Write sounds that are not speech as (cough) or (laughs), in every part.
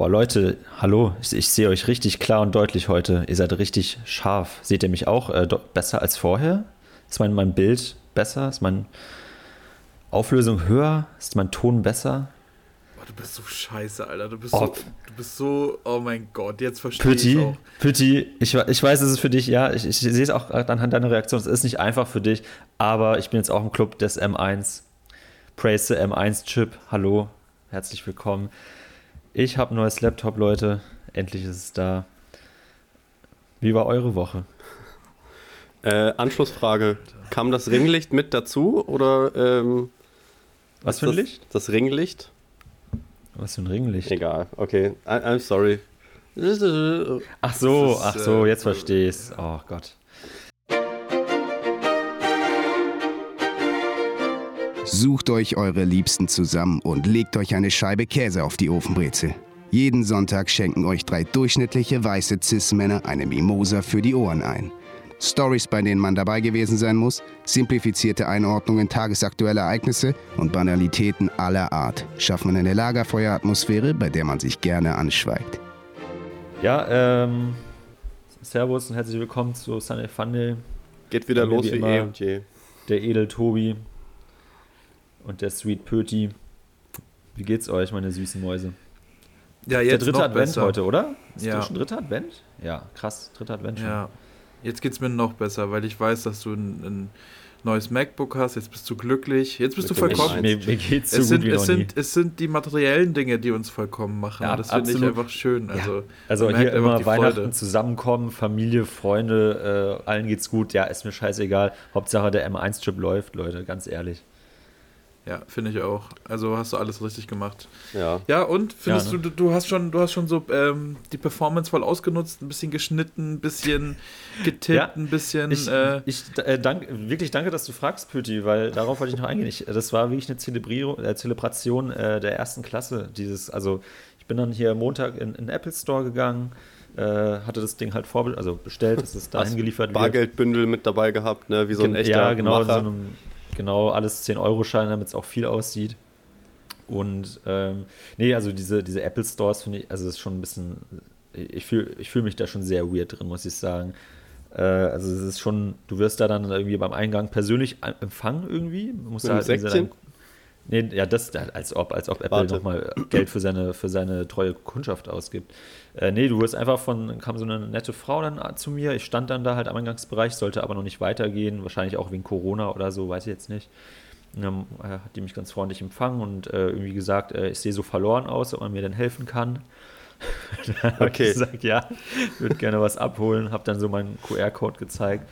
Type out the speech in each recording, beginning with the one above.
Boah, Leute, hallo. Ich, ich sehe euch richtig klar und deutlich heute. Ihr seid richtig scharf. Seht ihr mich auch äh, besser als vorher? Ist mein, mein Bild besser? Ist meine Auflösung höher? Ist mein Ton besser? Oh, du bist so scheiße, Alter. Du bist, oh. so, du bist so, oh mein Gott, jetzt verstehe ich auch. Pütti, ich, ich weiß, es ist für dich, ja, ich, ich sehe es auch anhand deiner Reaktion, es ist nicht einfach für dich, aber ich bin jetzt auch im Club des M1. Praise the M1-Chip. Hallo, herzlich willkommen. Ich habe ein neues Laptop, Leute. Endlich ist es da. Wie war eure Woche? Äh, Anschlussfrage. Kam das Ringlicht mit dazu oder ähm, was für ein das, Licht? Das Ringlicht? Was für ein Ringlicht? Egal, okay. I, I'm sorry. Ach so, ist, ach so, jetzt äh, verstehe ich's. Oh Gott. Sucht euch eure Liebsten zusammen und legt euch eine Scheibe Käse auf die Ofenbrezel. Jeden Sonntag schenken euch drei durchschnittliche weiße Cis-Männer eine Mimosa für die Ohren ein. Stories, bei denen man dabei gewesen sein muss, simplifizierte Einordnungen tagesaktueller Ereignisse und Banalitäten aller Art schaffen eine Lagerfeueratmosphäre, bei der man sich gerne anschweigt. Ja, ähm, Servus und herzlich willkommen zu Sunday Funday. Geht wieder los wie, wie eh und je. Der Edel Tobi und der Sweet Pöti. Wie geht's euch, meine süßen Mäuse? Ja, jetzt der dritte Advent besser. heute, oder? Ist ja. schon dritter Advent? Ja, krass, dritter Advent schon. Ja, jetzt geht's mir noch besser, weil ich weiß, dass du ein, ein neues MacBook hast, jetzt bist du glücklich, jetzt bist Wirklich? du vollkommen. Mir, mir geht's so es sind, es, sind, es sind die materiellen Dinge, die uns vollkommen machen. Ja, das finde ich einfach schön. Also, ja. also hier immer Weihnachten Freude. zusammenkommen, Familie, Freunde, äh, allen geht's gut. Ja, ist mir scheißegal. Hauptsache der M1-Chip läuft, Leute, ganz ehrlich. Ja, finde ich auch. Also hast du alles richtig gemacht. Ja. Ja, und findest ja, ne? du, du hast schon, du hast schon so ähm, die Performance voll ausgenutzt, ein bisschen geschnitten, ein bisschen (laughs) getippt, ja, ein bisschen. Ich, äh, ich äh, dank, wirklich danke, dass du fragst, Pütti, weil darauf wollte ich noch eingehen. Ich, das war wirklich eine Zelebrierung, äh, Zelebration äh, der ersten Klasse. Dieses, also ich bin dann hier Montag in den Apple Store gegangen. Äh, hatte das Ding halt vorbe also bestellt, dass es (laughs) dahin geliefert wird. Bargeldbündel mit dabei gehabt, ne? wie so ein echter Ja, genau, Macher. so einem genau alles 10-Euro-Scheine, damit es auch viel aussieht. Und ähm, nee, also diese, diese Apple Stores finde ich, also das ist schon ein bisschen, ich fühle ich fühl mich da schon sehr weird drin, muss ich sagen. Äh, also es ist schon, du wirst da dann irgendwie beim Eingang persönlich empfangen irgendwie. Musst Mit halt Säckchen? Nee, ja, das als ob, als ob Apple nochmal Geld für seine, für seine treue Kundschaft ausgibt. Äh, nee, du wirst einfach von, kam so eine nette Frau dann zu mir. Ich stand dann da halt am Eingangsbereich, sollte aber noch nicht weitergehen, wahrscheinlich auch wegen Corona oder so, weiß ich jetzt nicht. Und dann äh, hat die mich ganz freundlich empfangen und äh, irgendwie gesagt, äh, ich sehe so verloren aus, ob man mir denn helfen kann. (laughs) dann habe okay. ich gesagt, ja, ich würde gerne was abholen, habe dann so meinen QR-Code gezeigt.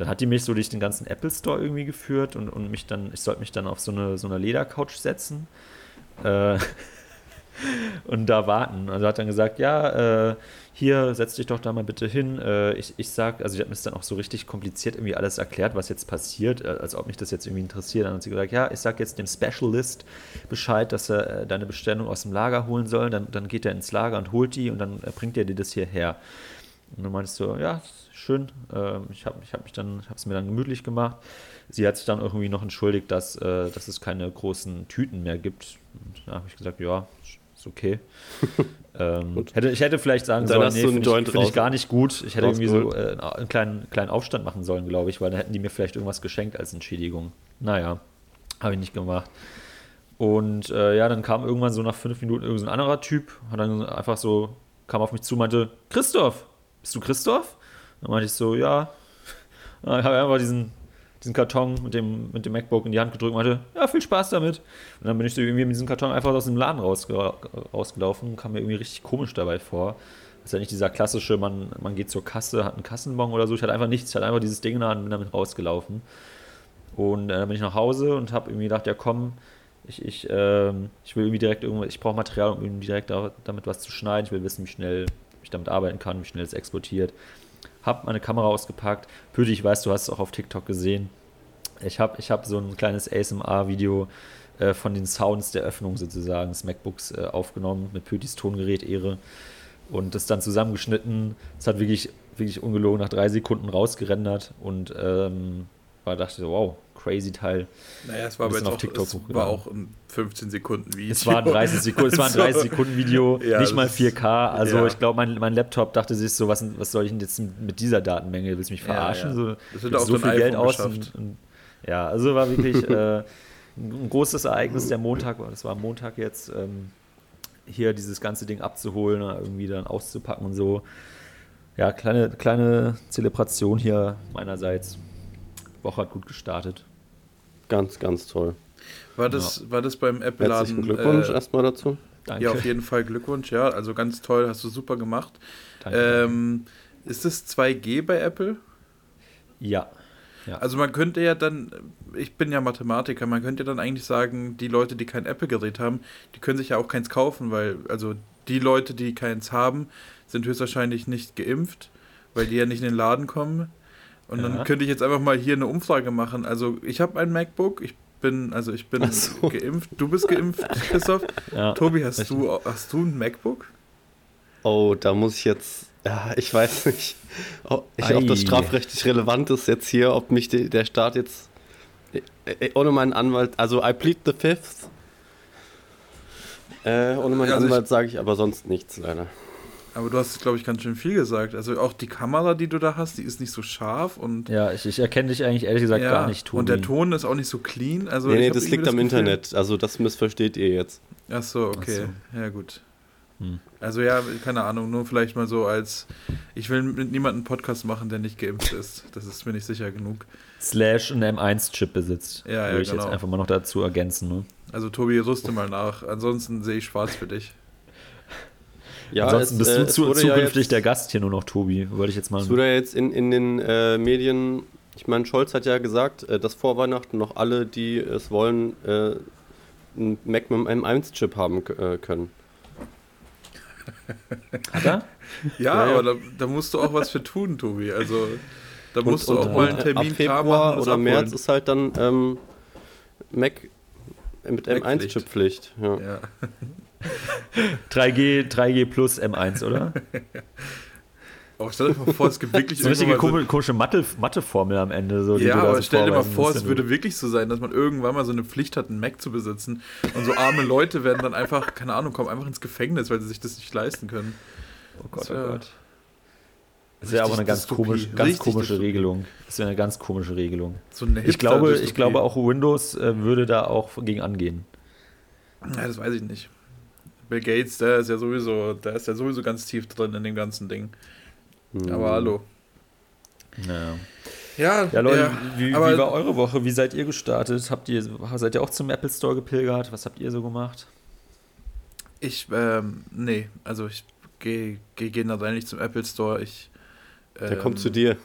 Dann hat die mich so durch den ganzen Apple Store irgendwie geführt und, und mich dann, ich sollte mich dann auf so eine, so eine Ledercouch setzen. Äh, (laughs) und da warten. Also hat dann gesagt, ja, äh, hier, setz dich doch da mal bitte hin. Äh, ich, ich sag, also sie hat mir das dann auch so richtig kompliziert irgendwie alles erklärt, was jetzt passiert, äh, als ob mich das jetzt irgendwie interessiert. Dann hat sie gesagt, ja, ich sag jetzt dem Specialist Bescheid, dass er äh, deine Bestellung aus dem Lager holen soll. Dann, dann geht er ins Lager und holt die und dann äh, bringt er dir das hierher. Und dann meinst du, ja, schön. Ähm, ich habe ich hab mich dann, habe es mir dann gemütlich gemacht. Sie hat sich dann irgendwie noch entschuldigt, dass, äh, dass es keine großen Tüten mehr gibt. Und da habe ich gesagt, ja, ist okay. (laughs) ähm, hätte, ich hätte vielleicht sagen sollen, nee, finde ich, find ich, gar nicht gut. Ich hätte irgendwie so äh, einen kleinen, kleinen Aufstand machen sollen, glaube ich, weil dann hätten die mir vielleicht irgendwas geschenkt als Entschädigung. Naja, habe ich nicht gemacht. Und äh, ja, dann kam irgendwann so nach fünf Minuten irgendein so anderer Typ, hat dann einfach so, kam auf mich zu, meinte, Christoph, bist du Christoph? Dann meinte ich so, ja. Dann habe ich einfach diesen diesen Karton mit dem, mit dem MacBook in die Hand gedrückt und meinte, ja, viel Spaß damit. Und dann bin ich so irgendwie mit diesem Karton einfach aus dem Laden rausge rausgelaufen, kam mir irgendwie richtig komisch dabei vor. Das ist ja nicht dieser klassische, man, man geht zur Kasse, hat einen Kassenbon oder so. Ich hatte einfach nichts, ich hatte einfach dieses Ding in und bin damit rausgelaufen. Und äh, dann bin ich nach Hause und habe irgendwie gedacht, ja komm, ich, ich, äh, ich will irgendwie direkt irgendwas, ich brauche Material, um irgendwie direkt damit was zu schneiden. Ich will wissen, wie schnell ich damit arbeiten kann, wie schnell es exportiert habe meine Kamera ausgepackt. Püti, ich weiß, du hast es auch auf TikTok gesehen. Ich habe ich hab so ein kleines ASMR-Video äh, von den Sounds der Öffnung sozusagen des MacBooks äh, aufgenommen mit Pütis Tongerät Ehre und das dann zusammengeschnitten. Es hat wirklich, wirklich ungelogen nach drei Sekunden rausgerendert und ähm, war, dachte, wow, crazy Teil. Naja, es war, aber jetzt auf auch, TikTok es war auch ein 15 Sekunden Video. Es war ein 30 Sekunden, es war ein 30 Sekunden Video, (laughs) Ja, nicht mal das- 4K. Also ja. ich glaube, mein, mein Laptop dachte sich so, was, was soll ich denn jetzt mit dieser Datenmenge? Willst du mich verarschen? ja. So, Das wird auf so viel Geld aus. Und, und, ja, also war wirklich äh, ein großes Ereignis der Montag, das war am Montag jetzt, ähm, hier dieses ganze Ding abzuholen, irgendwie dann auszupacken und so. Ja, kleine, kleine Zelebration hier meinerseits. Woche hat gut gestartet. Ganz, ganz toll. War das, war das beim Apple-Laden? Herzlichen Glückwunsch äh, erstmal dazu. Danke. Ja, auf jeden Fall Glückwunsch, ja. Also ganz toll, hast du super gemacht. Danke. Ähm, ist es 2G bei Apple? ja. ja. Also man könnte ja dann, ich bin ja Mathematiker, man könnte ja dann eigentlich sagen, die Leute, die kein Apple-Gerät haben, die können sich ja auch keins kaufen, weil, also die Leute, die keins haben, sind höchstwahrscheinlich nicht geimpft, weil die ja nicht in den Laden kommen. Und Ja. dann könnte ich jetzt einfach mal hier eine Umfrage machen. Also ich habe ein MacBook, ich bin, also ich bin so. geimpft. Du bist geimpft, (laughs) Christoph. ja. Tobi, hast du, hast du ein MacBook? Oh, da muss ich jetzt. Ja, ich weiß nicht, ob, ich, ob das strafrechtlich relevant ist jetzt hier, ob mich die, der Staat jetzt äh, äh, ohne meinen Anwalt, also I plead the fifth. Äh, ohne meinen Also Anwalt sage ich aber sonst nichts, leider. Aber du hast, glaube ich, ganz schön viel gesagt. Also auch die Kamera, die du da hast, die ist nicht so scharf und Ja, ich, ich erkenne dich eigentlich ehrlich gesagt ja, gar nicht, Tobi. und der Ton ist auch nicht so clean. Also nee, nee, das liegt am Gefühl- Internet, also das missversteht ihr jetzt. Ach so, okay. Ach Ja, gut. Hm. Also ja, keine Ahnung, nur vielleicht mal so als, ich will mit niemandem einen Podcast machen, der nicht geimpft ist. Das ist mir nicht sicher genug. Slash einen M1-Chip besitzt. Ja, ja, Würde ich genau. jetzt einfach mal noch dazu ergänzen. Ne? Also Tobi, rüste mal nach. Ansonsten sehe ich schwarz für dich. Ja, Ansonsten es, bist äh, du es zu, wurde ja zukünftig jetzt- der Gast hier nur noch, Tobi. Wollte ich jetzt mal. Es wurde ja jetzt in, in den äh, Medien, ich meine, Scholz hat ja gesagt, äh, dass vor Weihnachten noch alle, die es wollen, äh, einen Mac mit einem M1-Chip haben äh, können. (laughs) Hat er? Ja, Ja, ja. aber da, da musst du auch was für tun, Tobi. Also da musst du auch und, mal äh, einen Termin klar Februar machen. und oder März abholen. ist halt dann ähm, Mac mit Mac-Pflicht. M1-Chip-Pflicht. Ja. Ja. (laughs) 3G, 3G plus M1, oder? Aber (laughs) stell dir mal vor, es gibt wirklich So eine richtige komische, Mathe, Mathe-Formel am Ende. So, Ja, aber stell dir mal vor, es würde wirklich so sein, dass man irgendwann mal so eine Pflicht hat, einen Mac zu besitzen. Und so arme Leute werden dann einfach, keine Ahnung, kommen einfach ins Gefängnis, weil sie sich das nicht leisten können. Oh Gott, Das oh Gott. Das wäre aber eine ganz, komisch, ganz komische Dystopie. Regelung. Das wäre eine ganz komische Regelung. So Ich glaube, ich glaube auch Windows äh, würde da auch gegen angehen. Ja, das weiß ich nicht. Bill Gates, der ist ja sowieso, der ist ja sowieso ganz tief drin in dem ganzen Ding. Hm. Aber hallo. Naja. Ja, Ja, Leute, ja, wie, wie war eure Woche? Wie seid ihr gestartet? Habt ihr, seid ihr auch zum Apple Store gepilgert? Was habt ihr so gemacht? Ich, ähm, nee, also ich gehe geh generell nicht zum Apple Store. Ich, Der ähm, kommt zu dir.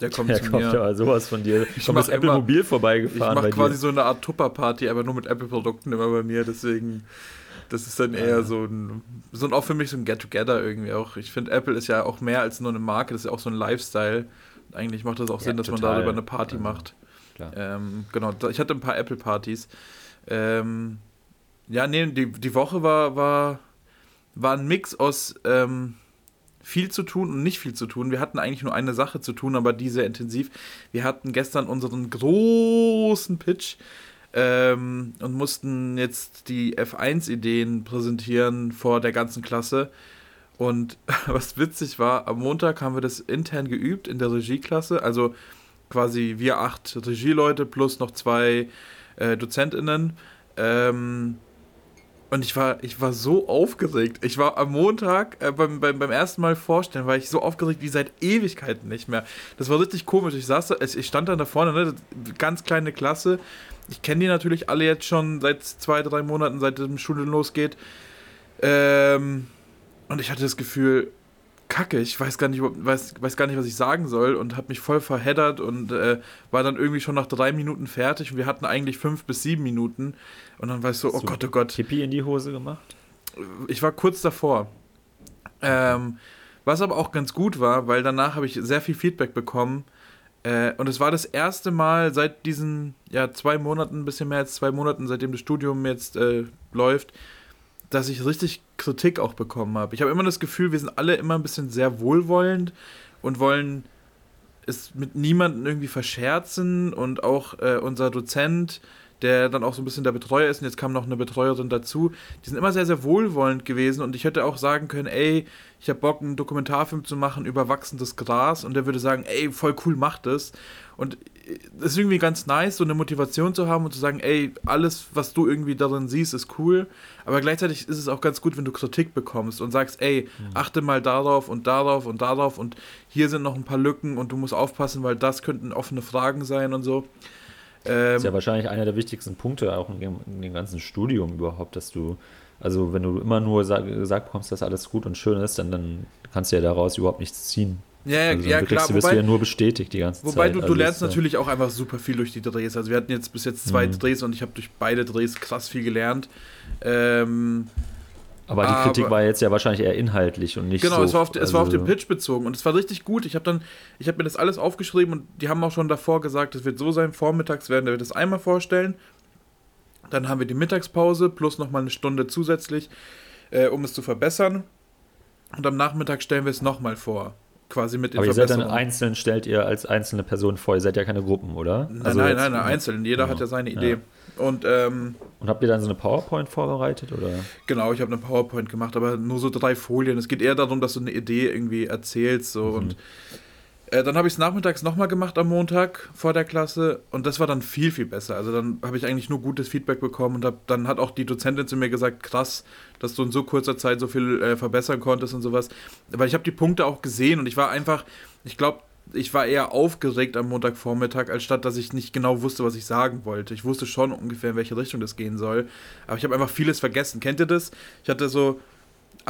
Der kommt Der zu kommt mir. ja sowas von dir. Ich mach das Apple immer- Mobil Ich vorbeigefahren mache bei quasi dir. so eine Art Tupper-Party, aber nur mit Apple-Produkten immer bei mir, deswegen, das ist dann eher so ein, so ein, auch für mich so ein Get-Together irgendwie auch. Ich finde, Apple ist ja auch mehr als nur eine Marke, das ist ja auch so ein Lifestyle. Eigentlich macht das auch Ja, Sinn, dass man darüber eine Party Also, macht. Ähm, genau, ich hatte ein paar Apple-Partys. Ähm, ja, nee, die, die Woche war, war, war ein Mix aus ähm, viel zu tun und nicht viel zu tun. Wir hatten eigentlich nur eine Sache zu tun, aber die sehr intensiv. Wir hatten gestern unseren großen Pitch ähm, und mussten jetzt die F1-Ideen präsentieren vor der ganzen Klasse. Und (laughs) was witzig war, am Montag haben wir das intern geübt in der Regieklasse. Also quasi wir acht Regieleute plus noch zwei äh, DozentInnen. Ähm, und ich war, ich war so aufgeregt. Ich war am Montag äh, beim, beim, beim ersten Mal vorstellen, war ich so aufgeregt wie seit Ewigkeiten nicht mehr. Das war richtig komisch. Ich saß da, ich stand dann da vorne, ne, ganz kleine Klasse. Ich kenne die natürlich alle jetzt schon seit zwei, drei Monaten, seit die Schule losgeht. Ähm, und ich hatte das Gefühl, Kacke, ich weiß gar nicht, weiß, weiß gar nicht, was ich sagen soll und habe mich voll verheddert und äh, war dann irgendwie schon nach drei Minuten fertig und wir hatten eigentlich fünf bis sieben Minuten und dann war ich so, oh So. Gott, oh Gott, Kippi in die Hose gemacht? ich war kurz davor. Ähm, was aber auch ganz gut war, weil danach habe ich sehr viel Feedback bekommen. Äh, und es war das erste Mal seit diesen ja, zwei Monaten, ein bisschen mehr als zwei Monaten, seitdem das Studium jetzt äh, läuft, dass ich richtig Kritik auch bekommen habe. Ich habe immer das Gefühl, wir sind alle immer ein bisschen sehr wohlwollend und wollen es mit niemandem irgendwie verscherzen und auch äh, unser Dozent, der dann auch so ein bisschen der Betreuer ist und jetzt kam noch eine Betreuerin dazu, die sind immer sehr, sehr wohlwollend gewesen und ich hätte auch sagen können, ey, ich habe Bock, einen Dokumentarfilm zu machen über wachsendes Gras und der würde sagen, ey, voll cool, mach das. Und es ist irgendwie ganz nice, so eine Motivation zu haben und zu sagen, ey, alles, was du irgendwie darin siehst, ist cool. Aber gleichzeitig ist es auch ganz gut, wenn du Kritik bekommst und sagst, ey, mhm. achte mal darauf und darauf und darauf und hier sind noch ein paar Lücken und du musst aufpassen, weil das könnten offene Fragen sein und so. Ähm, das ist ja wahrscheinlich einer der wichtigsten Punkte auch in dem, in dem ganzen Studium überhaupt, dass du, also wenn du immer nur sag, gesagt bekommst, dass alles gut und schön ist, dann, dann kannst du ja daraus überhaupt nichts ziehen. Ja, ja, also ja klar. Du wirst wobei, ja nur bestätigt die ganze wobei Zeit. Wobei du, du also lernst natürlich auch einfach super viel durch die Drehs. Also wir hatten jetzt bis jetzt zwei mhm. Drehs und ich habe durch beide Drehs krass viel gelernt. Ähm, aber die Kritik aber, war jetzt ja wahrscheinlich eher inhaltlich und nicht genau, so. Genau, es, war auf, also, es war auf den Pitch bezogen und es war richtig gut. Ich habe dann, ich habe mir das alles aufgeschrieben und die haben auch schon davor gesagt, es wird so sein, vormittags werden wir das einmal vorstellen. Dann haben wir die Mittagspause plus nochmal eine Stunde zusätzlich, äh, um es zu verbessern. Und am Nachmittag stellen wir es nochmal vor quasi mit den Aber ihr seid dann einzeln, stellt ihr als einzelne Person vor, ihr seid ja keine Gruppen, oder? Nein, also nein, nein, nein, einzeln. Jeder ja. hat ja seine Idee. Ja. Und, ähm, und habt ihr dann so eine PowerPoint vorbereitet? Oder? Genau, ich habe eine PowerPoint gemacht, aber nur so drei Folien. Es geht eher darum, dass du eine Idee irgendwie erzählst. So, mhm. Und äh, dann habe ich es nachmittags nochmal gemacht am Montag vor der Klasse und das war dann viel, viel besser. Also dann habe ich eigentlich nur gutes Feedback bekommen und hab, dann hat auch die Dozentin zu mir gesagt, krass, dass du in so kurzer Zeit so viel äh, verbessern konntest und sowas. Weil ich habe die Punkte auch gesehen und ich war einfach, ich glaube, ich war eher aufgeregt am Montagvormittag, als statt dass ich nicht genau wusste, was ich sagen wollte. Ich wusste schon ungefähr, in welche Richtung das gehen soll. Aber ich habe einfach vieles vergessen. Kennt ihr das? Ich hatte so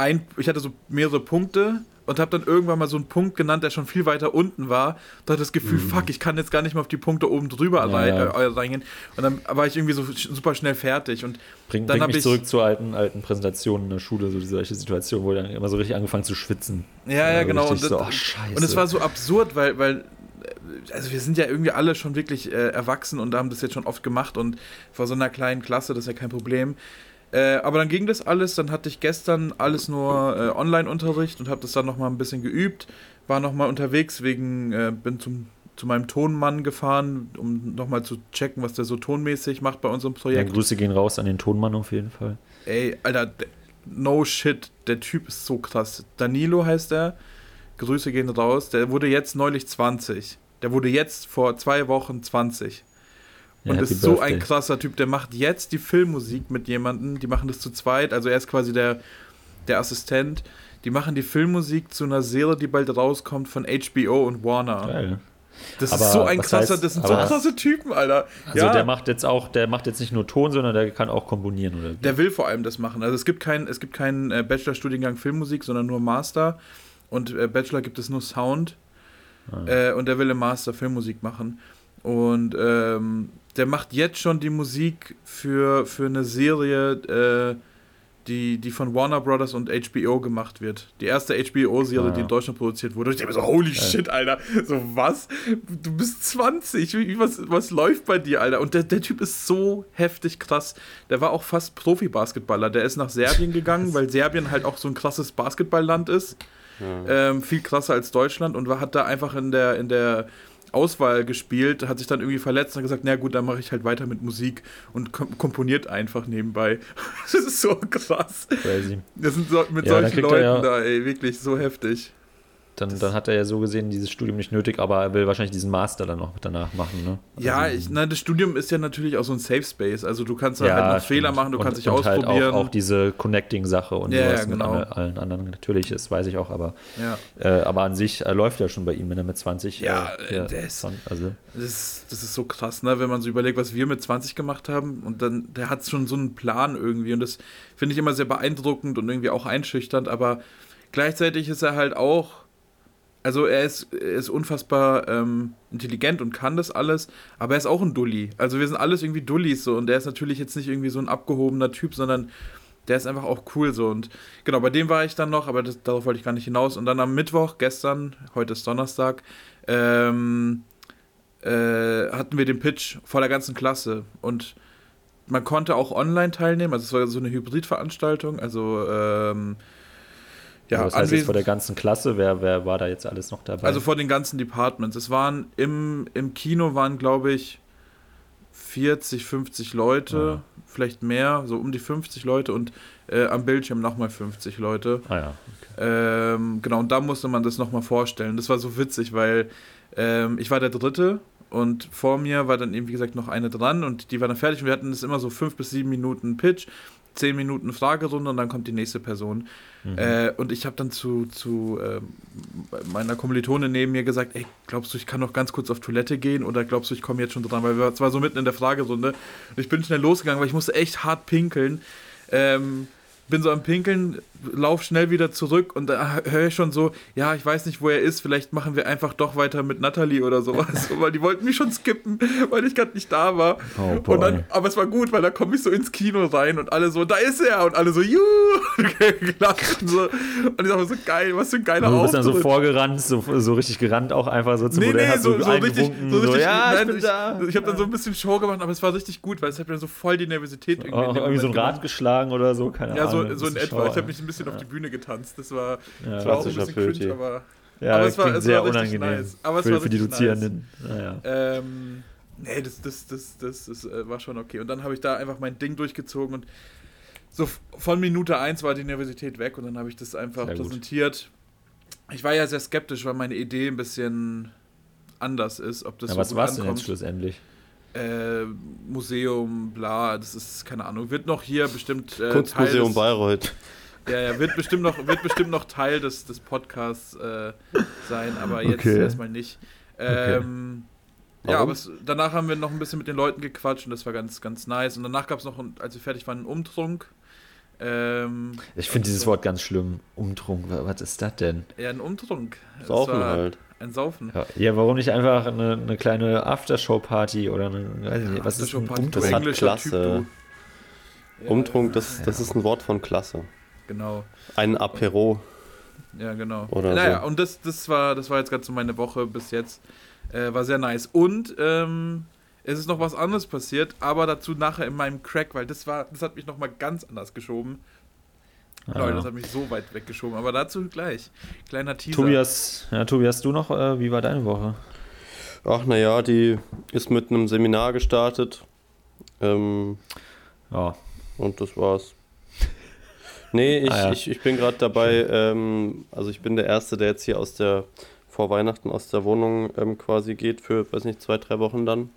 ein, ich hatte so mehrere Punkte und habe dann irgendwann mal so einen Punkt genannt, der schon viel weiter unten war. Da hatte das Gefühl, mhm. fuck, ich kann jetzt gar nicht mehr auf die Punkte oben drüber ja, rein. Äh, reingehen. Und dann war ich irgendwie so super schnell fertig. Und Bring, dann bringt mich ich, zurück zu alten, alten Präsentationen in der Schule, so solche Situationen, wo ich dann immer so richtig angefangen zu schwitzen. Ja, ja, genau. Und, das, so, oh, und es war so absurd, weil, weil äh, also wir sind ja irgendwie alle schon wirklich äh, erwachsen und haben das jetzt schon oft gemacht und vor so einer kleinen Klasse, das ist ja kein Problem. Äh, aber dann ging das alles, dann hatte ich gestern alles nur äh, Online-Unterricht und habe das dann nochmal ein bisschen geübt, war nochmal unterwegs wegen, äh, bin zum, zu meinem Tonmann gefahren, um nochmal zu checken, was der so tonmäßig macht bei unserem Projekt. Ja, Grüße gehen raus an den Tonmann auf jeden Fall. Ey, Alter, no shit, der Typ ist so krass. Danilo heißt er, Grüße gehen raus, der wurde jetzt neulich 20. Der wurde jetzt vor zwei Wochen 20. Und ja, ist so ein krasser Typ, der macht jetzt die Filmmusik mit jemandem, die machen das zu zweit, also er ist quasi der, der Assistent. Die machen die Filmmusik zu einer Serie, die bald rauskommt von HBO und Warner. Geil. Das aber ist so ein krasser, heißt, das sind so krasse Typen, Alter. Also ja. der macht jetzt auch, der macht jetzt nicht nur Ton, sondern der kann auch komponieren, oder? Der will vor allem das machen. Also es gibt keinen, es gibt keinen äh, Bachelorstudiengang Filmmusik, sondern nur Master. Und äh, Bachelor gibt es nur Sound. Ah. Äh, und der will im Master Filmmusik machen. Und ähm, der macht jetzt schon die Musik für, für eine Serie, äh, die, die von Warner Brothers und HBO gemacht wird. Die erste HBO-Serie, ja. die in Deutschland produziert wurde. Ich denke mir so, holy ja. shit, Alter. So, was? Du bist 20. Wie, was, was läuft bei dir, Alter? Und der, der Typ ist so heftig krass. Der war auch fast Profi-Basketballer. Der ist nach Serbien gegangen, (laughs) weil Serbien halt auch so ein krasses Basketballland ist. Ja. Ähm, viel krasser als Deutschland und war, hat da einfach in der, in der Auswahl gespielt, hat sich dann irgendwie verletzt und gesagt, na gut, dann mache ich halt weiter mit Musik und komponiert einfach nebenbei. (laughs) Das ist so krass. Crazy. Das sind so, mit ja, solchen Leuten ja da, ey, wirklich so heftig. Dann, dann hat er ja so gesehen dieses Studium nicht nötig, aber er will wahrscheinlich diesen Master dann noch danach machen. Ne? Also ja, ich, nein, das Studium ist ja natürlich auch so ein Safe Space. Also du kannst ja, halt noch Fehler machen, du und, kannst dich und ausprobieren. Halt auch, auch diese Connecting-Sache und ja, sowas ja, genau. mit allen anderen natürlich das weiß ich auch, aber, ja. äh, aber an sich äh, läuft ja schon bei ihm, wenn er mit 20 Ja, äh, das, also. das, ist, das ist so krass, ne? wenn man so überlegt, was wir mit 20 gemacht haben und dann, der hat schon so einen Plan irgendwie und das finde ich immer sehr beeindruckend und irgendwie auch einschüchternd, aber gleichzeitig ist er halt auch also er ist, er ist unfassbar ähm, intelligent und kann das alles, aber er ist auch ein Dulli. Also wir sind alles irgendwie Dullis so und der ist natürlich jetzt nicht irgendwie so ein abgehobener Typ, sondern der ist einfach auch cool so und genau, bei dem war ich dann noch, aber das, darauf wollte ich gar nicht hinaus und dann am Mittwoch, gestern, heute ist Donnerstag, ähm, äh, hatten wir den Pitch vor der ganzen Klasse und man konnte auch online teilnehmen, also es war so eine Hybridveranstaltung, also ähm, Ja, also das heißt jetzt vor der ganzen Klasse, wer, wer war da jetzt alles noch dabei? Also vor den ganzen Departments. Es waren im, im Kino waren, glaube ich, 40, 50 Leute, ja. vielleicht mehr, so um die 50 Leute und äh, am Bildschirm nochmal 50 Leute. Ah ja. Okay. Ähm, genau, und da musste man das nochmal vorstellen. Das war so witzig, weil ähm, ich war der Dritte und vor mir war dann eben, wie gesagt, noch eine dran und die war dann fertig und wir hatten das immer so fünf bis sieben Minuten Pitch, zehn Minuten Fragerunde und dann kommt die nächste Person. Mhm. Äh, und ich habe dann zu, zu äh, meiner Kommilitone neben mir gesagt, ey, glaubst du, ich kann noch ganz kurz auf Toilette gehen oder glaubst du, ich komme jetzt schon dran? Weil wir zwar so mitten in der Fragerunde und ich bin schnell losgegangen, weil ich musste echt hart pinkeln. Ähm, bin so am Pinkeln, lauf schnell wieder zurück und da höre ich schon so, ja, ich weiß nicht, wo er ist, vielleicht machen wir einfach doch weiter mit Natalie oder sowas, (laughs) weil die wollten mich schon skippen, weil ich gerade nicht da war. Oh, und dann, aber es war gut, weil da komme ich so ins Kino rein und alle so, da ist er und alle so, juhu, (laughs) und, so. und ich sage so geil, was für ein geiler Auftritt. Du bist dann so vorgerannt, so, so richtig gerannt auch einfach so zum nee, Modell, nee, so, so, so richtig, so richtig, ja, nein, ich. Ich, ich habe dann so ein bisschen Show gemacht, aber es war richtig gut, weil es hat mir so voll die Nervosität irgendwie. Auch irgendwie so ein Rad geschlagen oder so, keine ja, Ahnung. So, so in etwa. Ich habe mich ein bisschen ja. auf die Bühne getanzt. Das war, ja, das war auch ein bisschen cringe, aber, ja, aber es war, es sehr war unangenehm nice. aber für, für die Dozierenden. Nice. Naja. Ähm, nee, das, das, das, das, das, das war schon okay. Und dann habe ich da einfach mein Ding durchgezogen und so von Minute 1 war die Nervosität weg und dann habe ich das einfach sehr präsentiert. Gut. Ich war ja sehr skeptisch, weil meine Idee ein bisschen anders ist. Ob das ja, so was war es denn jetzt schlussendlich? Äh, Museum, bla, das ist, keine Ahnung, wird noch hier bestimmt. Äh, Kunstmuseum des, Bayreuth. Ja, ja, wird bestimmt noch, wird bestimmt noch Teil des, des Podcasts äh, sein, aber jetzt okay. erstmal nicht. Ähm, okay. Ja, aber es, danach haben wir noch ein bisschen mit den Leuten gequatscht und das war ganz, ganz nice. Und danach gab es noch, als wir fertig waren, einen Umtrunk. Ähm, ich finde dieses Wort ganz schlimm. Umtrunk, was ist das denn? Ja, ein Umtrunk. Saufen halt. Ein Saufen. Ja, ja, warum nicht einfach eine, eine kleine Aftershow-Party oder eine, weiß ich nicht, was ist ein Umtrunk? Das hat Klasse. Typ, Umtrunk, das, das ist ein Wort von Klasse. Genau. Ein Apero. Ja, genau. Oder naja, so. und das, das, war, das war jetzt gerade so meine Woche bis jetzt. Äh, war sehr nice. Und ähm, es ist noch was anderes passiert, aber dazu nachher in meinem Crack, weil das war, das hat mich nochmal ganz anders geschoben. Leute, das hat mich so weit weggeschoben, aber dazu gleich. Kleiner Teaser. Tobias, ja, Tobias, du noch, äh, wie war deine Woche? Ach, naja, die ist mit einem Seminar gestartet. Ähm, ja. Und das war's. Nee, ich, ah, ja. ich, ich bin gerade dabei, ähm, also ich bin der Erste, der jetzt hier aus der, vor Weihnachten aus der Wohnung ähm, quasi geht für, weiß nicht, zwei, drei Wochen dann.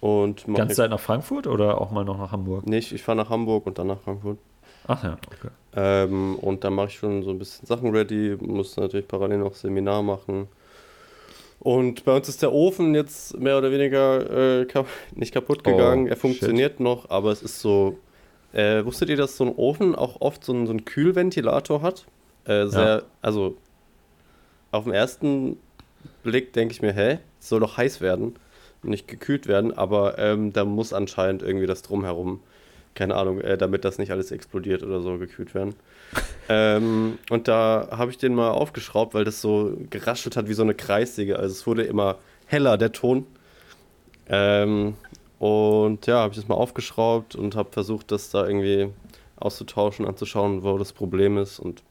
Und Ganze Zeit nach Frankfurt oder auch mal noch nach Hamburg? Nicht, ich fahre nach Hamburg und dann nach Frankfurt. Ach ja, okay. Ähm, und dann mache ich schon so ein bisschen Sachen ready, muss natürlich parallel noch Seminar machen. Und bei uns ist der Ofen jetzt mehr oder weniger äh, kap nicht kaputt gegangen. Oh, er funktioniert shit. noch, aber es ist so. Äh, wusstet ihr, dass so ein Ofen auch oft so einen, so einen Kühlventilator hat? Äh, sehr, ja. also auf den ersten Blick denke ich mir, hä, es soll doch heiß werden und nicht gekühlt werden, aber ähm, da muss anscheinend irgendwie das drumherum keine Ahnung, äh, damit das nicht alles explodiert oder so gekühlt werden. (laughs) ähm, und da habe ich den mal aufgeschraubt, weil das so geraschelt hat wie so eine Kreissäge. Also es wurde immer heller, der Ton. Ähm, und ja, habe ich das mal aufgeschraubt und habe versucht, das da irgendwie auszutauschen, anzuschauen, wo das Problem ist. Und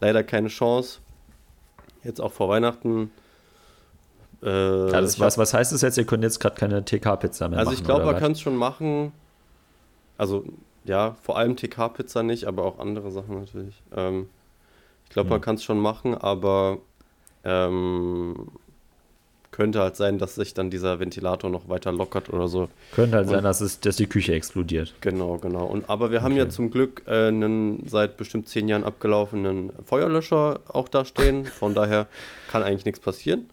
leider keine Chance. Jetzt auch vor Weihnachten. Äh, ja, was, was heißt das jetzt? Ihr könnt jetzt gerade keine TK-Pizza mehr also machen? Also ich glaube, man kann es schon machen. Also ja, vor allem TK-Pizza nicht, aber auch andere Sachen natürlich. Ähm, ich glaube, mhm. man kann es schon machen, aber ähm, könnte halt sein, dass sich dann dieser Ventilator noch weiter lockert oder so. Könnte halt Und, sein, dass, es, dass die Küche explodiert. Genau, genau. Und, aber wir haben okay. ja zum Glück äh, einen seit bestimmt zehn Jahren abgelaufenen Feuerlöscher auch da stehen. Von daher kann eigentlich nichts passieren.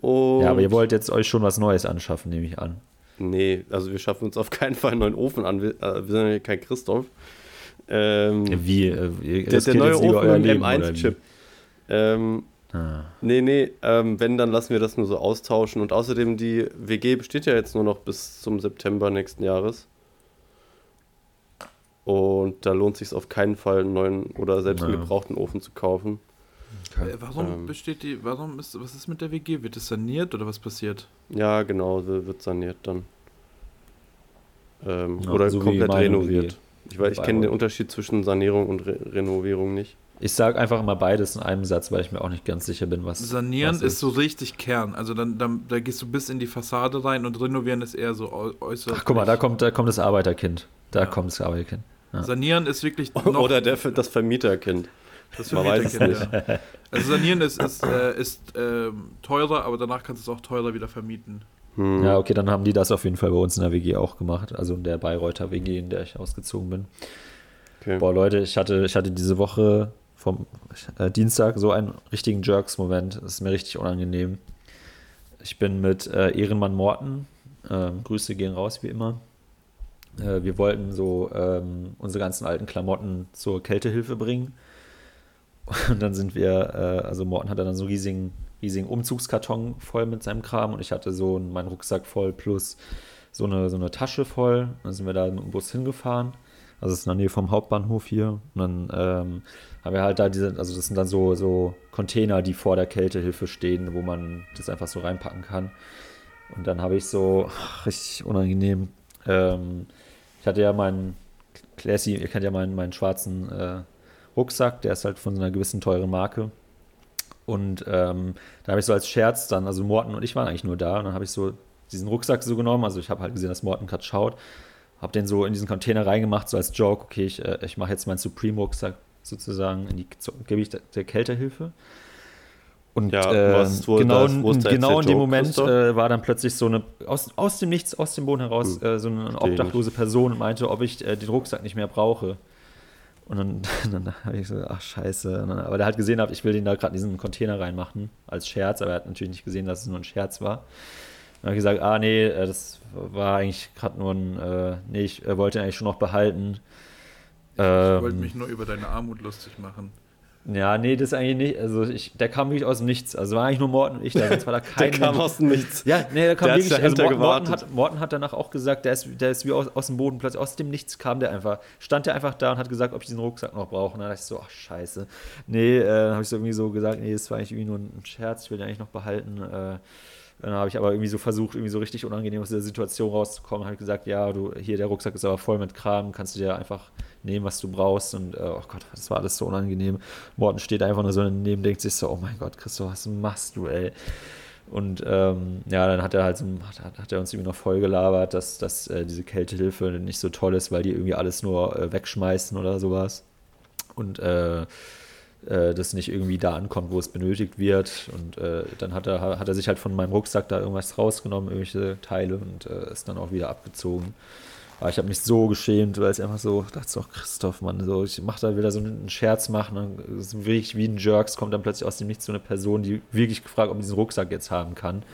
Und ja, aber ihr wollt jetzt euch schon was Neues anschaffen, nehme ich an. Nee, also wir schaffen uns auf keinen Fall einen neuen Ofen an. Wir, äh, wir sind ja kein Christoph. Ähm, Wie? Äh, der, der neue Ofen mit dem M1-Chip. Ähm, ah. Nee, nee, ähm, wenn, dann lassen wir das nur so austauschen. Und außerdem, die WG besteht ja jetzt nur noch bis zum September nächsten Jahres. Und da lohnt sich auf keinen Fall, einen neuen oder selbst einen gebrauchten Ofen zu kaufen. Okay. Äh, warum ähm, besteht die, warum ist, was ist mit der WG? Wird es saniert oder was passiert? Ja, genau, wird saniert dann. Ähm, ja, oder so komplett renoviert. Ich, ich kenne den Unterschied zwischen Sanierung und Re Renovierung nicht. Ich sage einfach immer beides in einem Satz, weil ich mir auch nicht ganz sicher bin, was. Sanieren was ist. ist so richtig Kern. Also dann, dann da gehst du bis in die Fassade rein und renovieren ist eher so äußerlich. Ach, guck mal, da kommt, da kommt das Arbeiterkind. Da ja. kommt das Arbeiterkind. Ja. Sanieren ist wirklich. (laughs) Oder der, das Vermieterkind. Das Vermieterkind, ja. Also sanieren ist, ist, äh, ist äh, teurer, aber danach kannst du es auch teurer wieder vermieten. Hm. Ja, okay, dann haben die das auf jeden Fall bei uns in der WG auch gemacht. Also in der Bayreuther WG, in der ich ausgezogen bin. Okay. Boah, Leute, ich hatte, ich hatte diese Woche vom äh, Dienstag so einen richtigen Jerks-Moment. Das ist mir richtig unangenehm. Ich bin mit äh, Ehrenmann Morten, äh, Grüße gehen raus wie immer. Äh, wir wollten so ähm, unsere ganzen alten Klamotten zur Kältehilfe bringen. Und dann sind wir, äh, also Morten hat dann so einen riesigen, riesigen Umzugskarton voll mit seinem Kram und ich hatte so meinen Rucksack voll plus so eine, so eine Tasche voll. Dann sind wir da mit dem Bus hingefahren. Also es ist in der Nähe vom Hauptbahnhof hier. Und dann ähm, haben wir halt da diese, also das sind dann so, so Container, die vor der Kältehilfe stehen, wo man das einfach so reinpacken kann. Und dann habe ich so, ach, richtig unangenehm. Ähm, ich hatte ja meinen Classy, ihr kennt ja meinen, meinen schwarzen äh, Rucksack, der ist halt von so einer gewissen teuren Marke. Und ähm, da habe ich so als Scherz dann, also Morten und ich waren eigentlich nur da, und dann habe ich so diesen Rucksack so genommen, also ich habe halt gesehen, dass Morten gerade schaut, habe den so in diesen Container reingemacht, so als Joke, okay, ich, äh, ich mache jetzt meinen Supreme-Rucksack sozusagen in die gebe ich der Kältehilfe. Und ja, äh, genau, das, genau in dem Moment äh, war dann plötzlich so eine, aus, aus dem Nichts, aus dem Boden heraus, hm. äh, so eine obdachlose Person und meinte, ob ich äh, den Rucksack nicht mehr brauche. Und dann, (laughs) dann habe ich so, ach scheiße. Dann, aber der hat gesehen, ich will den da gerade in diesen Container reinmachen, als Scherz, aber er hat natürlich nicht gesehen, dass es nur ein Scherz war. Dann habe ich gesagt, ah nee, äh, das war eigentlich gerade nur ein, äh, nee, ich äh, wollte ihn eigentlich schon noch behalten. Ich ähm, wollte mich nur über deine Armut lustig machen. Ja, nee, das eigentlich nicht. Also ich, der kam wirklich aus dem Nichts. Also war eigentlich nur Morten und ich da. Sonst war da (laughs) kein der kam aus dem Nichts. Ja, nee, der kam der wirklich. Also Morten, Morten, hat, Morten hat danach auch gesagt, der ist, der ist wie aus, aus dem Boden plötzlich. Aus dem Nichts kam der einfach. Stand der einfach da und hat gesagt, ob ich diesen Rucksack noch brauche. Und dann dachte ich so, ach scheiße. Nee, äh, dann habe ich so irgendwie so gesagt, nee, das war eigentlich irgendwie nur ein Scherz. Ich will den eigentlich noch behalten. Äh, dann habe ich aber irgendwie so versucht, irgendwie so richtig unangenehm aus der Situation rauszukommen. Habe gesagt, ja, du, hier der Rucksack ist aber voll mit Kram, kannst du dir einfach nehmen, was du brauchst. Und äh, oh Gott, das war alles so unangenehm. Morten steht einfach nur so daneben, denkt sich so, oh mein Gott, Christoph, was machst du, ey? Und ähm, ja, dann hat er halt so, hat, hat, er uns irgendwie noch voll gelabert, dass, dass äh, diese Kältehilfe nicht so toll ist, weil die irgendwie alles nur äh, wegschmeißen oder sowas. Und äh, äh, das nicht irgendwie da ankommt, wo es benötigt wird. Und äh, dann hat er, hat er sich halt von meinem Rucksack da irgendwas rausgenommen, irgendwelche Teile und äh, ist dann auch wieder abgezogen. Aber ich habe mich so geschämt, weil es einfach so, dachte so, Christoph, Mann, so, ich mache da wieder so einen Scherz machen, dann ist wirklich wie ein Jerks, kommt dann plötzlich aus dem Nichts so eine Person, die wirklich gefragt, ob ich diesen Rucksack jetzt haben kann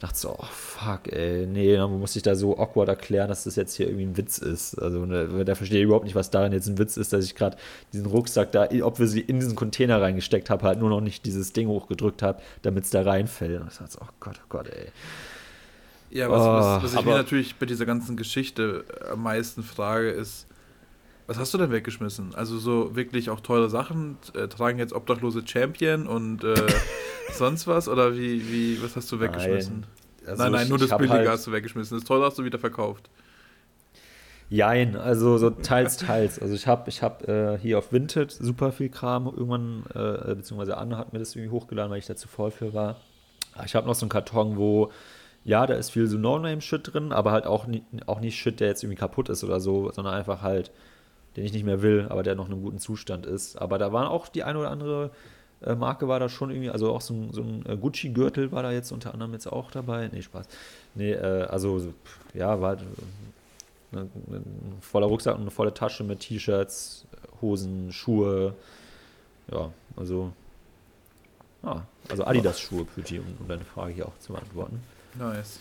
dachte so, oh fuck, ey, nee, man muss sich da so awkward erklären, dass das jetzt hier irgendwie ein Witz ist. Also ne, da verstehe ich überhaupt nicht, was daran jetzt ein Witz ist, dass ich gerade diesen Rucksack da, ob wir sie in diesen Container reingesteckt habe, halt nur noch nicht dieses Ding hochgedrückt habe, damit es da reinfällt. Und ich dachte so, oh Gott, oh Gott, ey. Ja, was, oh, was, was ich mir natürlich bei dieser ganzen Geschichte am meisten frage, ist, was hast du denn weggeschmissen? Also so wirklich auch teure Sachen, äh, tragen jetzt obdachlose Champion und äh, (laughs) sonst was? Oder wie, wie, was hast du weggeschmissen? Nein, also nein, nein, nur das Billige halt hast du weggeschmissen. Das Teure hast du wieder verkauft. Jein, also so teils, teils. Also ich habe ich hab, äh, hier auf Vinted super viel Kram irgendwann, äh, beziehungsweise Anne hat mir das irgendwie hochgeladen, weil ich da zu voll für war. Ich habe noch so einen Karton, wo, ja, da ist viel so No-Name-Shit drin, aber halt auch, nie, auch nicht Shit, der jetzt irgendwie kaputt ist oder so, sondern einfach halt den ich nicht mehr will, aber der noch in einem guten Zustand ist. Aber da waren auch die eine oder andere äh, Marke war da schon irgendwie, also auch so ein, so ein äh, Gucci-Gürtel war da jetzt unter anderem jetzt auch dabei. Nee, Spaß. Nee, äh, also ja, war halt ein, äh, ein voller Rucksack und eine volle Tasche mit T-Shirts, Hosen, Schuhe. Ja, also ja, also Adidas-Schuhe, Püti, um, um deine Frage hier auch zu beantworten. Nice.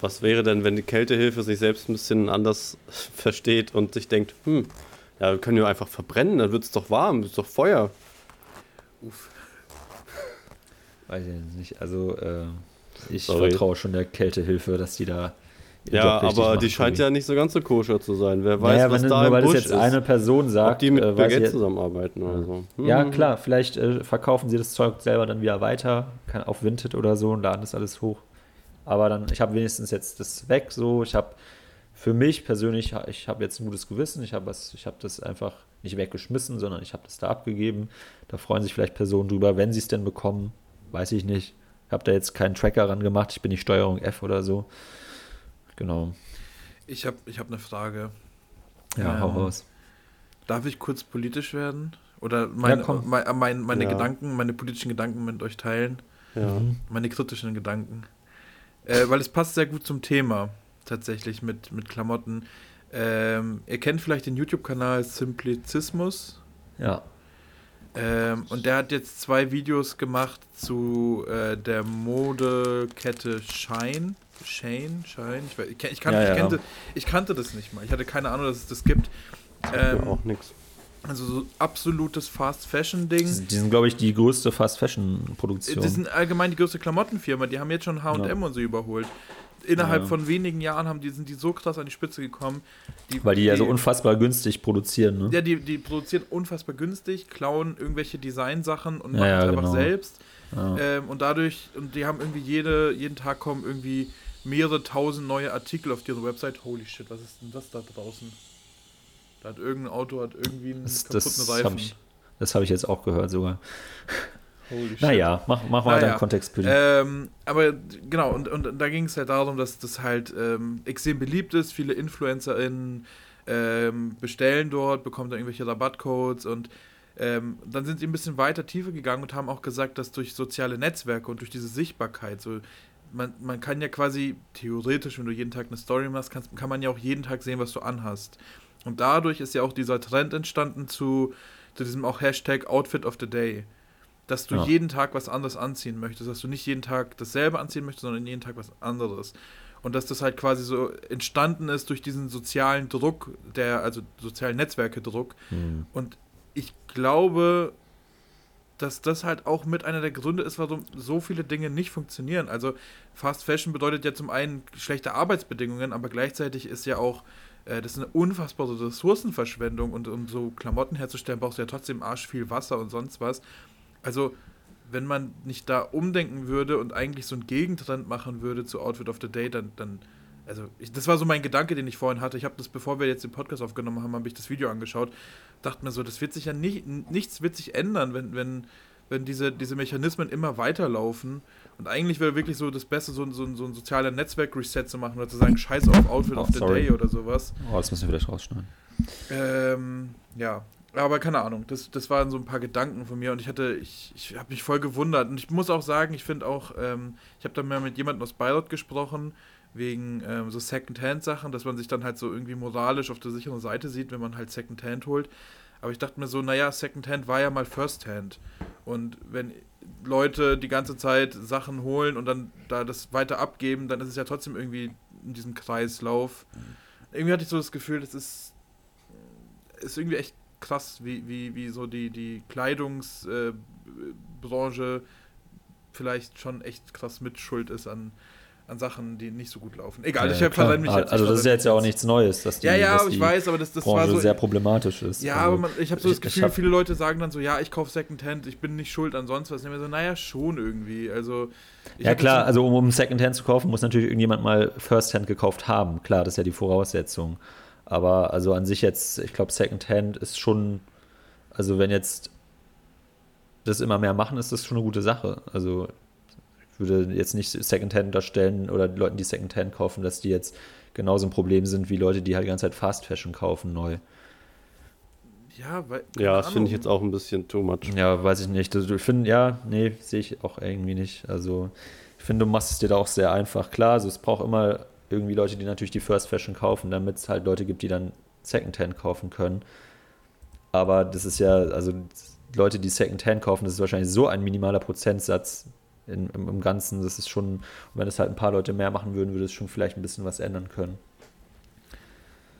Was wäre denn, wenn die Kältehilfe sich selbst ein bisschen anders (laughs) versteht und sich denkt, hm, ja, wir können ja einfach verbrennen, dann wird es doch warm, es ist doch Feuer. Uff. Weiß ich nicht. Also, äh, ich Sorry. vertraue schon der Kältehilfe, dass die da. Ja, aber die scheint ja nicht so ganz so koscher zu sein. Wer weiß, naja, was wenn, da nur, im weil Busch das jetzt ist. eine Person sagt, ob die mit äh, Baguette zusammenarbeiten oder so. Hm. Ja, klar, vielleicht äh, verkaufen sie das Zeug selber dann wieder weiter, kann auf Vinted oder so und laden das alles hoch. Aber dann, ich habe wenigstens jetzt das weg. So, ich habe für mich persönlich, ich habe jetzt ein gutes Gewissen. Ich habe ich habe das einfach nicht weggeschmissen, sondern ich habe das da abgegeben. Da freuen sich vielleicht Personen drüber, wenn sie es denn bekommen. Weiß ich nicht. Ich habe da jetzt keinen Tracker ran gemacht. Ich bin nicht Steuerung F oder so. Genau. Ich habe ich hab eine Frage. Ja, ähm, hau raus. Darf ich kurz politisch werden? Oder mein, ja, mein, mein, meine ja. Gedanken, meine politischen Gedanken mit euch teilen? Ja. Meine kritischen Gedanken. Äh, weil es passt sehr gut zum Thema, tatsächlich, mit, mit Klamotten. Ähm, ihr kennt vielleicht den YouTube-Kanal Simplizismus. Ja. Ähm, und der hat jetzt zwei Videos gemacht zu äh, der Modekette Shine. Shane, Shine, ich, weiß, ich, ich, kan ja, ich, kannte, ich kannte das nicht mal. Ich hatte keine Ahnung, dass es das gibt. Ähm, auch nichts. Also so absolutes Fast Fashion Ding. Die, die sind, glaube ich, die größte Fast Fashion Produktion. Die sind allgemein die größte Klamottenfirma. Die haben jetzt schon H&M ja. und so überholt innerhalb ja. von wenigen Jahren haben die, sind die so krass an die Spitze gekommen. Die, Weil die, die ja so unfassbar günstig produzieren, ne? Ja, die, die produzieren unfassbar günstig, klauen irgendwelche Designsachen und machen ja, es einfach genau. selbst. Ähm, und dadurch, und die haben irgendwie jede, jeden Tag kommen irgendwie mehrere tausend neue Artikel auf ihre Website. Holy shit, was ist denn das da draußen? Da hat irgendein Auto hat irgendwie einen das, kaputten das Reifen. Hab ich, das habe ich jetzt auch gehört sogar. Holy naja, mach, mach mal naja. deinen Kontext bitte. Ähm, aber genau, und, und da ging es halt darum, dass das halt ähm, extrem beliebt ist. Viele InfluencerInnen ähm, bestellen dort, bekommen dann irgendwelche Rabattcodes und ähm, dann sind sie ein bisschen weiter tiefer gegangen und haben auch gesagt, dass durch soziale Netzwerke und durch diese Sichtbarkeit, so man, man kann ja quasi theoretisch, wenn du jeden Tag eine Story machst, kannst, kann man ja auch jeden Tag sehen, was du anhast. Und dadurch ist ja auch dieser Trend entstanden zu, zu diesem auch Hashtag Outfit of the Day dass du ja. jeden Tag was anderes anziehen möchtest, dass du nicht jeden Tag dasselbe anziehen möchtest, sondern jeden Tag was anderes. Und dass das halt quasi so entstanden ist durch diesen sozialen Druck, der, also sozialen Netzwerke-Druck. Mhm. Und ich glaube, dass das halt auch mit einer der Gründe ist, warum so viele Dinge nicht funktionieren. Also Fast Fashion bedeutet ja zum einen schlechte Arbeitsbedingungen, aber gleichzeitig ist ja auch äh, das ist eine unfassbare Ressourcenverschwendung und um so Klamotten herzustellen, brauchst du ja trotzdem arsch viel Wasser und sonst was also wenn man nicht da umdenken würde und eigentlich so einen Gegentrend machen würde zu Outfit of the Day, dann, dann also ich, das war so mein Gedanke, den ich vorhin hatte. Ich habe das, bevor wir jetzt den Podcast aufgenommen haben, habe ich das Video angeschaut, dachte mir so, das wird sich ja nicht, nichts wird sich ändern, wenn, wenn, wenn diese, diese Mechanismen immer weiterlaufen. Und eigentlich wäre wirklich so das Beste, so, so, so ein sozialer Netzwerk-Reset zu machen oder zu sagen, scheiß auf Outfit oh, of the sorry. Day oder sowas. Oh, das müssen wir vielleicht rausschneiden. Ähm, ja, aber keine Ahnung, das, das waren so ein paar Gedanken von mir und ich hatte, ich, ich habe mich voll gewundert. Und ich muss auch sagen, ich finde auch, ähm, ich habe da mal mit jemandem aus Bayreuth gesprochen, wegen ähm, so Second-Hand-Sachen, dass man sich dann halt so irgendwie moralisch auf der sicheren Seite sieht, wenn man halt Second-Hand holt. Aber ich dachte mir so, naja, Second-Hand war ja mal First-Hand. Und wenn Leute die ganze Zeit Sachen holen und dann da das weiter abgeben, dann ist es ja trotzdem irgendwie in diesem Kreislauf. Irgendwie hatte ich so das Gefühl, das ist, ist irgendwie echt krass, wie, wie, wie so die, die Kleidungsbranche vielleicht schon echt krass mitschuld ist an, an Sachen, die nicht so gut laufen. Egal, ja, ich habe mich jetzt Also das ist jetzt ja auch nichts Neues, dass die, Ja, ja, dass ich weiß, aber das, das war so sehr problematisch ist. Ja, also, aber man, ich habe so das Gefühl, hab, viele Leute sagen dann so, ja, ich kaufe Secondhand, ich bin nicht schuld an sonst was. Und so, naja, schon irgendwie. Also Ja, klar, also um, um Secondhand zu kaufen, muss natürlich irgendjemand mal Firsthand gekauft haben. Klar, das ist ja die Voraussetzung. Aber also an sich jetzt, ich glaube, Secondhand ist schon, also wenn jetzt das immer mehr machen, ist das schon eine gute Sache. Also ich würde jetzt nicht Secondhand unterstellen oder die Leute, die Secondhand kaufen, dass die jetzt genauso ein Problem sind wie Leute, die halt die ganze Zeit Fast Fashion kaufen neu. Ja, weil, ja das finde ich jetzt auch ein bisschen too much. Ja, weiß ich nicht. Also, ich finde, ja, nee, sehe ich auch irgendwie nicht. Also, ich finde, du machst es dir da auch sehr einfach. Klar, also es braucht immer irgendwie Leute, die natürlich die First Fashion kaufen, damit es halt Leute gibt, die dann Secondhand kaufen können. Aber das ist ja, also Leute, die Secondhand kaufen, das ist wahrscheinlich so ein minimaler Prozentsatz in, im, im, Ganzen. Das ist schon, wenn es halt ein paar Leute mehr machen würden, würde es schon vielleicht ein bisschen was ändern können.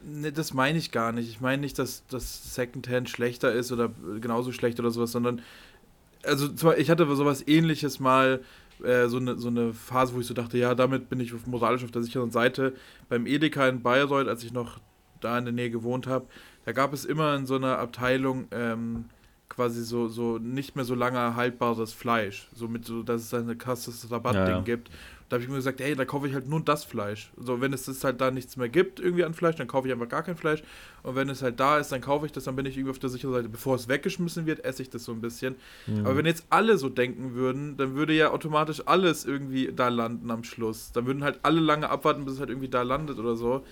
Ne, das meine ich gar nicht. Ich meine nicht, dass das Secondhand schlechter ist oder genauso schlecht oder sowas, sondern also ich hatte sowas ähnliches mal äh, so, eine, so eine Phase, wo ich so dachte, ja, damit bin ich moralisch auf der sicheren Seite. Beim Edeka in Bayreuth, als ich noch da in der Nähe gewohnt habe, da gab es immer in so einer Abteilung ähm, quasi so, so nicht mehr so lange haltbares Fleisch. So mit so, dass es ein krasses Rabattding ja, ja. gibt. Da habe ich mir gesagt, hey, da kaufe ich halt nur das Fleisch. So, wenn es halt da nichts mehr gibt, irgendwie an Fleisch, dann kaufe ich einfach gar kein Fleisch. Und wenn es halt da ist, dann kaufe ich das, dann bin ich irgendwie auf der sicheren Seite. Bevor es weggeschmissen wird, esse ich das so ein bisschen. Mhm. Aber wenn jetzt alle so denken würden, dann würde ja automatisch alles irgendwie da landen am Schluss. Dann würden halt alle lange abwarten, bis es halt irgendwie da landet oder so.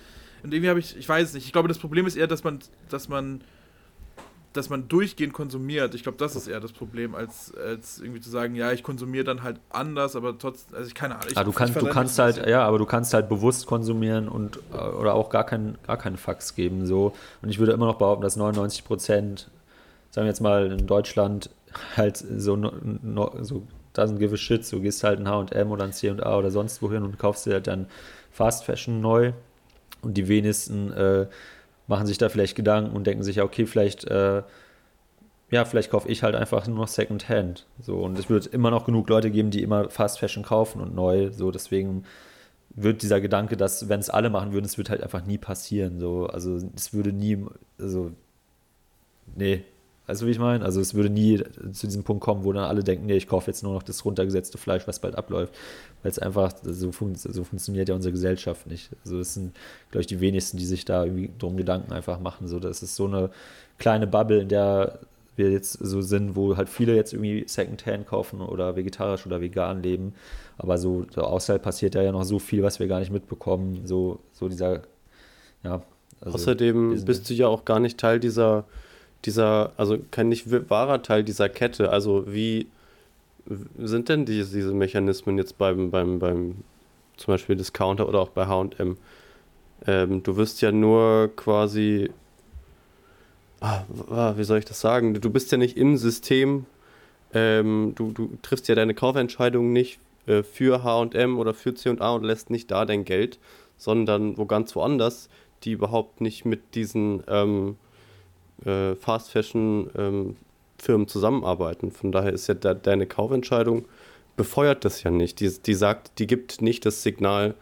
Und irgendwie habe ich, ich weiß nicht, ich glaube, das Problem ist eher, dass man, dass man dass man durchgehend konsumiert. Ich glaube, das ist eher das Problem, als, als irgendwie zu sagen, ja, ich konsumiere dann halt anders, aber trotzdem, also ich keine Ahnung. Ich, ah, du, kann, du kannst halt, ja, aber du kannst halt bewusst konsumieren und äh, oder auch gar, kein, gar keine Fax geben. So. Und ich würde immer noch behaupten, dass 99 Prozent, sagen wir jetzt mal in Deutschland, halt so, no, so doesn't give a shit, so gehst halt ein HM oder ein CA oder sonst wohin und kaufst dir halt dann Fast Fashion neu. Und die wenigsten äh, machen sich da vielleicht Gedanken und denken sich, ja, okay, vielleicht, äh, ja, vielleicht kaufe ich halt einfach nur noch Secondhand. So, und es wird immer noch genug Leute geben, die immer Fast Fashion kaufen und neu. So, deswegen wird dieser Gedanke, dass, wenn es alle machen würden, es wird halt einfach nie passieren. So, also es würde nie, also, nee, Weißt du, wie ich meine? Also es würde nie zu diesem Punkt kommen, wo dann alle denken, nee, ich kaufe jetzt nur noch das runtergesetzte Fleisch, was bald abläuft. Weil es einfach, so, fun so, funktioniert ja unsere Gesellschaft nicht. Also es sind, glaube ich, die wenigsten, die sich da irgendwie drum Gedanken einfach machen. So, das ist so eine kleine Bubble, in der wir jetzt so sind, wo halt viele jetzt irgendwie Secondhand kaufen oder vegetarisch oder vegan leben. Aber so, so außerhalb passiert ja noch so viel, was wir gar nicht mitbekommen. So, so dieser, ja. Also Außerdem bist du ja auch gar nicht Teil dieser dieser, also kein nicht wahrer Teil dieser Kette. Also wie sind denn die, diese Mechanismen jetzt beim, beim, beim zum Beispiel Discounter oder auch bei HM? Ähm, du wirst ja nur quasi, ah, wie soll ich das sagen? Du bist ja nicht im System, ähm, du, du triffst ja deine Kaufentscheidung nicht äh, für HM oder für CA und lässt nicht da dein Geld, sondern wo ganz woanders, die überhaupt nicht mit diesen ähm, äh, Fast Fashion ähm, Firmen zusammenarbeiten. Von daher ist ja de deine Kaufentscheidung befeuert das ja nicht. Die, die sagt, die gibt nicht das Signal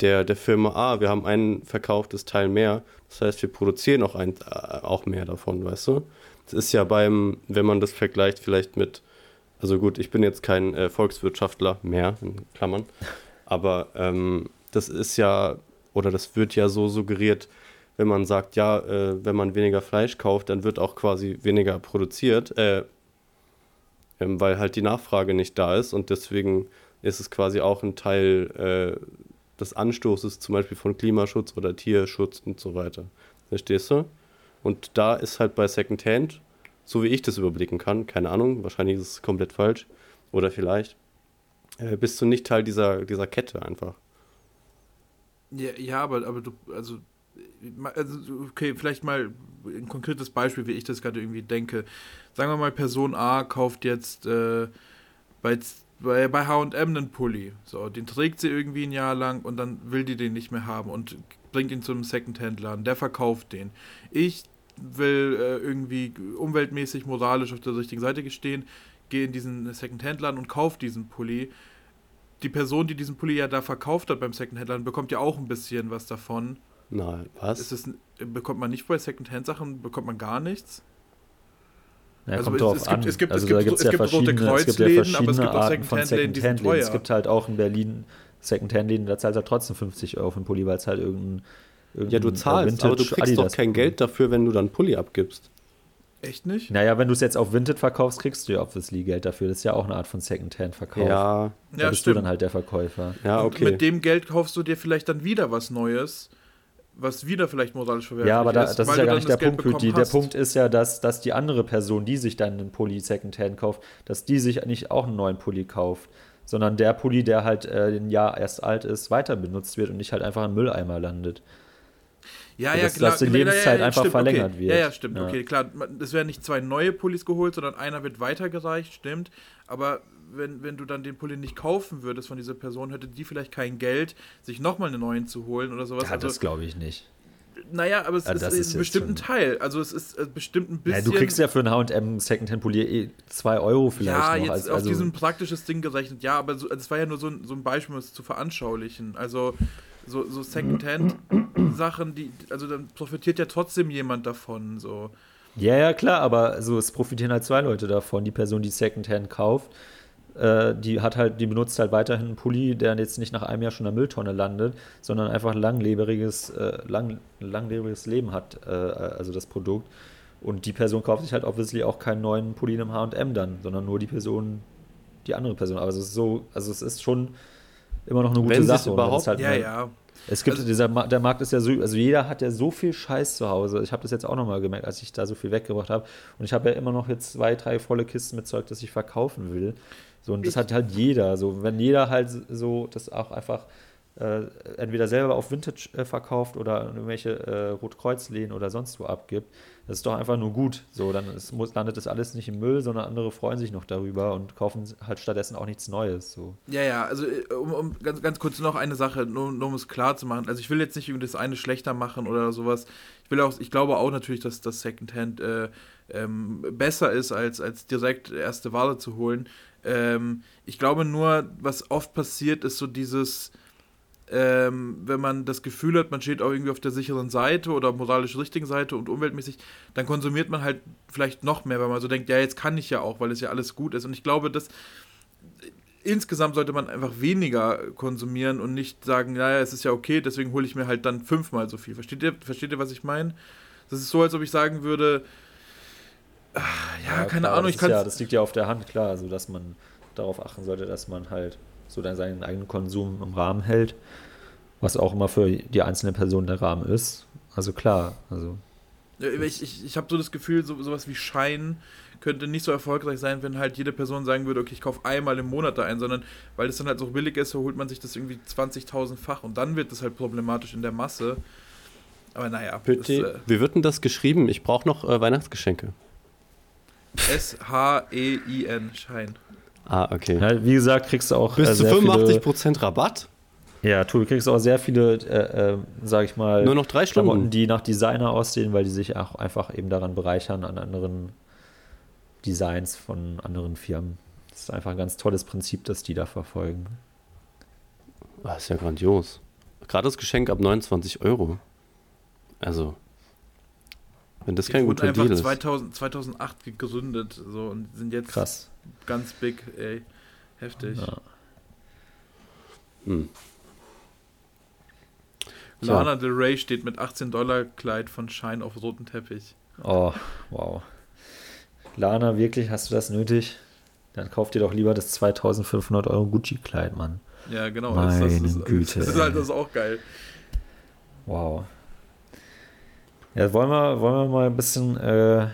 der, der Firma, ah, wir haben ein verkauftes Teil mehr. Das heißt, wir produzieren auch, ein, äh, auch mehr davon, weißt du? Das ist ja beim, wenn man das vergleicht, vielleicht mit, also gut, ich bin jetzt kein äh, Volkswirtschaftler mehr, in Klammern, aber ähm, das ist ja, oder das wird ja so suggeriert, wenn man sagt, ja, äh, wenn man weniger Fleisch kauft, dann wird auch quasi weniger produziert, äh, ähm, weil halt die Nachfrage nicht da ist und deswegen ist es quasi auch ein Teil äh, des Anstoßes, zum Beispiel von Klimaschutz oder Tierschutz und so weiter. Verstehst du? Und da ist halt bei Secondhand, so wie ich das überblicken kann, keine Ahnung, wahrscheinlich ist es komplett falsch oder vielleicht, äh, bist du nicht Teil dieser, dieser Kette einfach. Ja, ja aber, aber du, also also okay, vielleicht mal ein konkretes Beispiel, wie ich das gerade irgendwie denke. Sagen wir mal, Person A kauft jetzt äh, bei, bei, bei HM einen Pulli. So, den trägt sie irgendwie ein Jahr lang und dann will die den nicht mehr haben und bringt ihn zu einem Secondhand-Laden. Der verkauft den. Ich will äh, irgendwie umweltmäßig, moralisch auf der richtigen Seite stehen, gehe in diesen Secondhand-Laden und kaufe diesen Pulli. Die Person, die diesen Pulli ja da verkauft hat beim Secondhand-Laden, bekommt ja auch ein bisschen was davon. Nein, was? Ist es, bekommt man nicht bei Secondhand-Sachen, bekommt man gar nichts? Ja, also kommt drauf es, an. Es gibt, also es gibt, es ja gibt rote Kreuzläden, ja aber es gibt auch Secondhand-Läden, die sind teuer. Es gibt halt auch in Berlin Secondhand-Läden, da zahlt er trotzdem 50 Euro für einen Pulli, weil es halt irgendein, irgendein Ja, du zahlst, aber du kriegst Adidas doch kein Geld dafür, wenn du dann Pulli abgibst. Echt nicht? Naja, wenn du es jetzt auf Vinted verkaufst, kriegst du ja obviously Geld dafür. Das ist ja auch eine Art von Secondhand-Verkauf. Ja. Da ja, bist stimmt. du dann halt der Verkäufer. Ja, okay. Und mit dem Geld kaufst du dir vielleicht dann wieder was Neues was wieder vielleicht moralisch verwerflich ist. Ja, aber da, das ist ja gar nicht der Punkt. Die, der Punkt ist ja, dass, dass die andere Person, die sich dann einen Pulli Secondhand kauft, dass die sich nicht auch einen neuen Pulli kauft, sondern der Pulli, der halt äh, ein Jahr erst alt ist, weiter benutzt wird und nicht halt einfach im Mülleimer landet. Ja, ja, dass, klar. Dass die Lebenszeit ja, ja, einfach stimmt, verlängert okay. wird. Ja, ja, stimmt, okay, klar. Es werden nicht zwei neue Pullis geholt, sondern einer wird weitergereicht, stimmt. Aber wenn, wenn du dann den Pulli nicht kaufen würdest von dieser Person, hätte die vielleicht kein Geld, sich nochmal einen neuen zu holen oder sowas. Ja, also, das glaube ich nicht. Naja, aber es ja, ist, ist bestimmt ein Teil. Also es ist äh, bestimmt ein bisschen. Ja, du kriegst ja für einen HM Secondhand Polier eh 2 Euro vielleicht. Ja, noch. jetzt also, auf diesem praktisches Ding gerechnet, ja, aber so, das war ja nur so ein, so ein Beispiel, um es zu veranschaulichen. Also so, so Secondhand-Sachen, die, also dann profitiert ja trotzdem jemand davon. So. Ja, ja, klar, aber also, es profitieren halt zwei Leute davon. Die Person, die Secondhand kauft, äh, die hat halt, die benutzt halt weiterhin einen Pulli, der jetzt nicht nach einem Jahr schon in der Mülltonne landet, sondern einfach ein langlebiges, äh, lang, langlebiges Leben hat, äh, also das Produkt. Und die Person kauft sich halt obviously auch keinen neuen Pulli im H&M dann, sondern nur die Person, die andere Person. Aber es ist so, also es ist schon immer noch eine gute Wenn Sache. Überhaupt, halt ja, ja. Es gibt also, dieser, der Markt ist ja so, also jeder hat ja so viel Scheiß zu Hause. Ich habe das jetzt auch nochmal gemerkt, als ich da so viel weggebracht habe. Und ich habe ja immer noch jetzt zwei, drei volle Kisten mit Zeug, das ich verkaufen will. So, und das hat halt jeder. So, wenn jeder halt so das auch einfach äh, entweder selber auf Vintage äh, verkauft oder irgendwelche äh, Rotkreuzlehnen oder sonst wo abgibt, das ist doch einfach nur gut. So, dann ist, muss, landet das alles nicht im Müll, sondern andere freuen sich noch darüber und kaufen halt stattdessen auch nichts Neues. So. Ja, ja, also äh, um, um ganz, ganz kurz noch eine Sache, nur, nur um es klar zu machen. Also ich will jetzt nicht irgendwie das eine schlechter machen oder sowas. Ich will auch, ich glaube auch natürlich, dass das Secondhand äh, ähm, besser ist, als, als direkt erste Ware zu holen. Ähm, ich glaube nur, was oft passiert, ist so dieses, ähm, wenn man das Gefühl hat, man steht auch irgendwie auf der sicheren Seite oder moralisch richtigen Seite und umweltmäßig, dann konsumiert man halt vielleicht noch mehr, weil man so denkt, ja, jetzt kann ich ja auch, weil es ja alles gut ist. Und ich glaube, dass insgesamt sollte man einfach weniger konsumieren und nicht sagen, naja, es ist ja okay, deswegen hole ich mir halt dann fünfmal so viel. Versteht ihr, versteht ihr was ich meine? Das ist so, als ob ich sagen würde, ja, ja keine klar, Ahnung, ich kann. Ja, das liegt ja auf der Hand, klar, also dass man darauf achten sollte, dass man halt so dann seinen eigenen Konsum im Rahmen hält, was auch immer für die einzelne Person der Rahmen ist. Also klar, also. Ich, ich, ich habe so das Gefühl, so, sowas wie Schein könnte nicht so erfolgreich sein, wenn halt jede Person sagen würde, okay, ich kaufe einmal im Monat da ein, sondern weil es dann halt so billig ist, so holt man sich das irgendwie 20.000-fach und dann wird das halt problematisch in der Masse. Aber naja. Das, äh, wie wird denn das geschrieben? Ich brauche noch äh, Weihnachtsgeschenke. S-H-E-I-N, Schein. Ah, okay. Ja, wie gesagt, kriegst du auch. Bis äh, zu 85% viele, Rabatt? Ja, du kriegst auch sehr viele, äh, äh, sag ich mal, nur noch drei Stunden, Klamotten, die nach Designer aussehen, weil die sich auch einfach eben daran bereichern an anderen Designs von anderen Firmen. Das ist einfach ein ganz tolles Prinzip, das die da verfolgen. Das ah, ist ja grandios. Gerade das Geschenk ab 29 Euro. Also, wenn das kein guter Deal ist. 2000, 2008 gegründet so, und sind jetzt Krass. Ganz big, ey. Heftig. Ja. Hm. Lana Del Rey steht mit 18 Dollar Kleid von Shine auf roten Teppich. Oh, wow. Lana, wirklich, hast du das nötig? Dann kauf dir doch lieber das 2500 Euro Gucci-Kleid, Mann. Ja, genau. Meine das, das ist, Güte. Das ist halt das auch geil. Wow. Ja, wollen wir, wollen wir mal ein bisschen äh,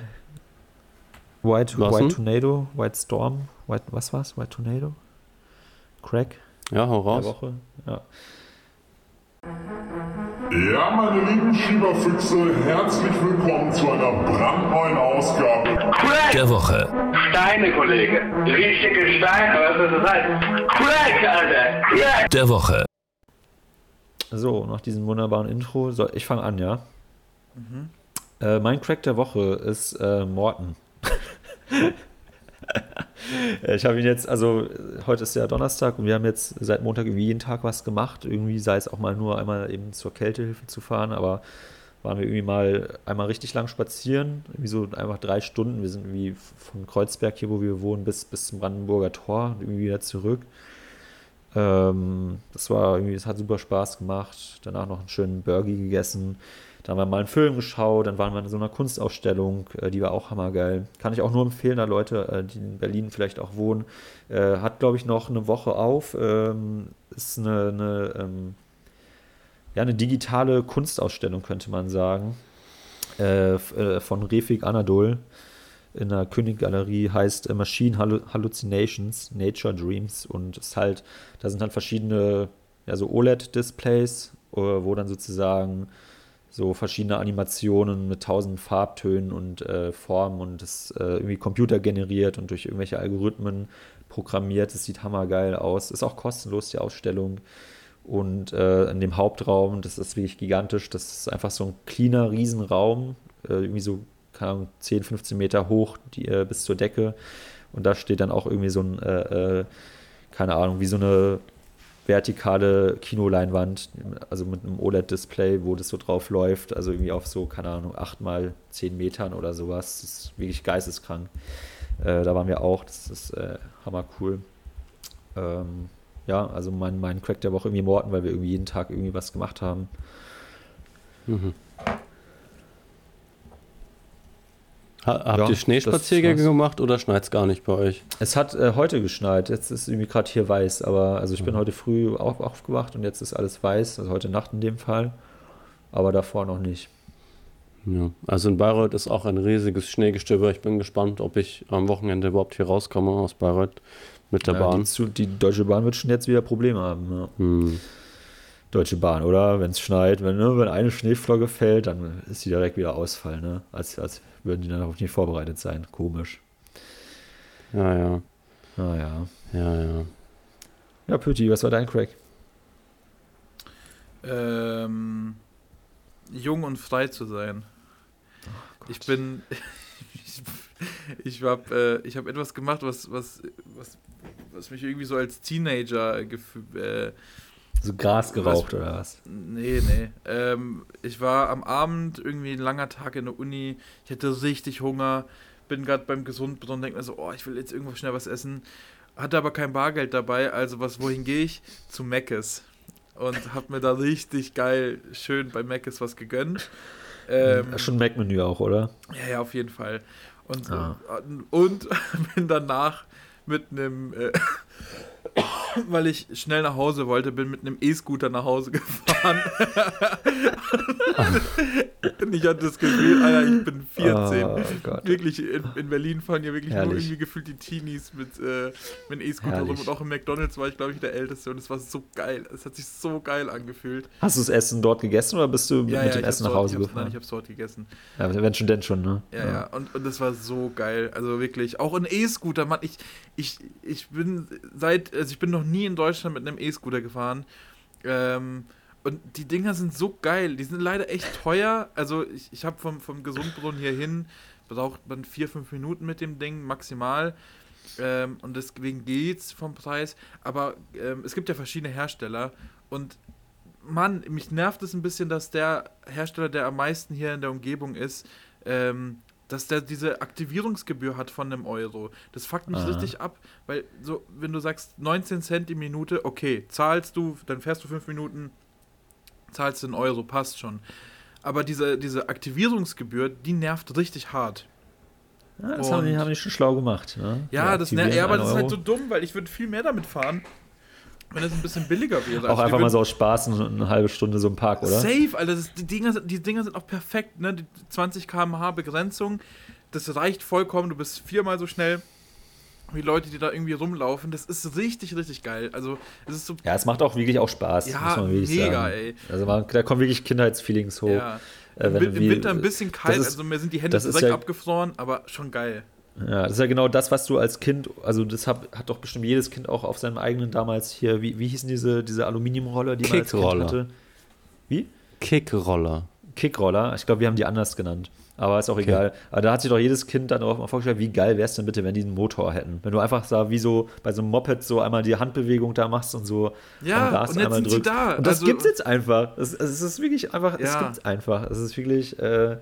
White, White Tornado, White Storm, White, was war's? White Tornado? Crack? Ja, hau raus. Der Woche. Ja. Ja, meine lieben Schieberfüchse, herzlich willkommen zu einer brandneuen Ausgabe Crack der Woche. Steine, Kollege. Richtige Steine, was ist das heißt? Crack, Alter. Crack. Der Woche. So, nach diesem wunderbaren Intro, so, ich fange an, ja? Mhm. Äh, mein Crack der Woche ist äh, Morten. (laughs) ich habe ihn jetzt, also heute ist ja Donnerstag und wir haben jetzt seit Montag irgendwie jeden Tag was gemacht. Irgendwie sei es auch mal nur einmal eben zur Kältehilfe zu fahren, aber waren wir irgendwie mal einmal richtig lang spazieren, irgendwie so einfach drei Stunden. Wir sind irgendwie von Kreuzberg hier, wo wir wohnen, bis, bis zum Brandenburger Tor und irgendwie wieder zurück. Ähm, das war irgendwie, es hat super Spaß gemacht. Danach noch einen schönen Burger gegessen. Da haben wir mal einen Film geschaut, dann waren wir in so einer Kunstausstellung, äh, die war auch hammergeil. Kann ich auch nur empfehlen, da Leute, äh, die in Berlin vielleicht auch wohnen. Äh, hat, glaube ich, noch eine Woche auf. Ähm, ist eine, eine, ähm, ja, eine digitale Kunstausstellung, könnte man sagen. Von Refik Anadol in der Königgalerie heißt Machine Hallucinations, Nature Dreams und ist halt, da sind halt verschiedene, ja, so OLED-Displays, wo dann sozusagen so verschiedene Animationen mit tausend Farbtönen und äh, Formen und das äh, irgendwie computergeneriert und durch irgendwelche Algorithmen programmiert. Das sieht hammergeil aus. Ist auch kostenlos, die Ausstellung. Und äh, in dem Hauptraum, das ist wirklich gigantisch, das ist einfach so ein cleaner Riesenraum, äh, irgendwie so, keine Ahnung, 10, 15 Meter hoch die, äh, bis zur Decke. Und da steht dann auch irgendwie so ein, äh, keine Ahnung, wie so eine vertikale Kinoleinwand, also mit einem OLED-Display, wo das so drauf läuft, also irgendwie auf so, keine Ahnung, 8 mal 10 Metern oder sowas. Das ist wirklich geisteskrank. Äh, da waren wir auch, das ist äh, hammer cool. Ähm, ja, also mein, mein Crack der Woche irgendwie Morten, weil wir irgendwie jeden Tag irgendwie was gemacht haben. Mhm. Habt ja, ihr Schneespaziergänge gemacht oder schneit es gar nicht bei euch? Es hat äh, heute geschneit. Jetzt ist irgendwie gerade hier weiß. Aber also ich mhm. bin heute früh auch aufgewacht und jetzt ist alles weiß. Also heute Nacht in dem Fall. Aber davor noch nicht. Ja, also in Bayreuth ist auch ein riesiges Schneegestöber. Ich bin gespannt, ob ich am Wochenende überhaupt hier rauskomme aus Bayreuth mit der ja, Bahn. Die, die, Deutsche Bahn wird schon jetzt wieder Probleme haben. Ja. Hm. Deutsche Bahn, oder? Wenn es schneit, wenn, ne, wenn eine Schneeflocke fällt, dann ist sie direkt wieder Ausfall, ne? Als, als würden die darauf nicht vorbereitet sein. Komisch. Ja, ja. Ah, ja. Ja, ja. Ja, Pütti, was war dein Crack? Ähm, jung und frei zu sein. Oh, ich bin. (laughs) ich, ich habe äh, hab etwas gemacht, was, was, was, was mich irgendwie so als Teenager äh, so Gras geraucht was, oder was? Nee, nee. Ähm, ich war am Abend irgendwie ein langer Tag in der Uni. Ich hatte richtig Hunger. Bin gerade beim Gesundbrunnen und denke mir so, oh, ich will jetzt irgendwo schnell was essen. Hatte aber kein Bargeld dabei. Also, was, wohin gehe ich? Zu Meckes. Und hab mir da richtig geil, schön bei Meckes was gegönnt. Ähm, Schon Mac-Menü auch, oder? Ja, ja, auf jeden Fall. Und, ah. und, und (laughs) bin danach mit einem. Äh, (laughs) weil ich schnell nach Hause wollte, bin mit einem E-Scooter nach Hause gefahren. (laughs) und ich hatte das Gefühl, Alter, ich bin 14. Oh, wirklich, in, in, Berlin fahren ja wirklich Herrlich. nur irgendwie gefühlt die Teenies mit, äh, mit E-Scooter rum. Und auch im McDonalds war ich, glaube ich, der Älteste. Und es war so geil. Es hat sich so geil angefühlt. Hast du das Essen dort gegessen oder bist du ja, mit ja, dem Essen nach Hause gefahren? Nein, ich habe es dort gegessen. Ja, wenn schon, denn schon, ne? Ja, ja. ja. Und, und das war so geil. Also wirklich. Auch ein E-Scooter, Mann. Ich, ich, ich bin seit, also ich bin noch nie in Deutschland mit einem E-Scooter gefahren. Ähm, und die Dinger sind so geil. Die sind leider echt teuer. Also ich, ich habe vom, vom Gesundbrunnen hier hin, braucht man vier, fünf Minuten mit dem Ding maximal. Ähm, und deswegen geht's vom Preis. Aber ähm, es gibt ja verschiedene Hersteller. Und Mann, mich nervt es ein bisschen, dass der Hersteller, der am meisten hier in der Umgebung ist, ähm, dass der diese Aktivierungsgebühr hat von einem Euro. Das fuckt mich Aha. richtig ab, weil so, wenn du sagst 19 Cent die Minute, okay, zahlst du, dann fährst du fünf Minuten, zahlst du einen Euro, passt schon. Aber diese, diese Aktivierungsgebühr, die nervt richtig hart. Ja, das haben die, haben die schon schlau gemacht. Ne? Ja, das nervt, ja, aber das ist halt so dumm, weil ich würde viel mehr damit fahren wenn es ein bisschen billiger wäre. Auch also einfach mal so aus Spaß eine halbe Stunde so im Park, oder? Safe, Alter. Das, die, Dinger, die Dinger sind auch perfekt, ne? Die 20 km/h Begrenzung, das reicht vollkommen. Du bist viermal so schnell wie Leute, die da irgendwie rumlaufen. Das ist richtig, richtig geil. Also, es ist so. Ja, es macht auch wirklich auch Spaß. Ja, mega, sagen. ey. Also, man, da kommen wirklich Kindheitsfeelings hoch. Ja. Äh, Im, Im Winter ein bisschen kalt, ist, also mir sind die Hände direkt ja, abgefroren, aber schon geil. Ja, das ist ja genau das, was du als Kind, also das hat, hat doch bestimmt jedes Kind auch auf seinem eigenen damals hier, wie, wie hießen diese, diese Aluminiumroller, die man als Kind hatte? Wie? Kickroller. Kickroller, ich glaube, wir haben die anders genannt. Aber ist auch okay. egal. Aber da hat sich doch jedes Kind dann auch mal vorgestellt, wie geil wäre es denn bitte, wenn die einen Motor hätten. Wenn du einfach so wie so bei so einem Moped so einmal die Handbewegung da machst und so ja, am Gas und jetzt einmal sind drückst. Sie da. Und das also, gibt's jetzt einfach. Es, es ist wirklich einfach, ja. es gibt's einfach. Es ist wirklich, äh,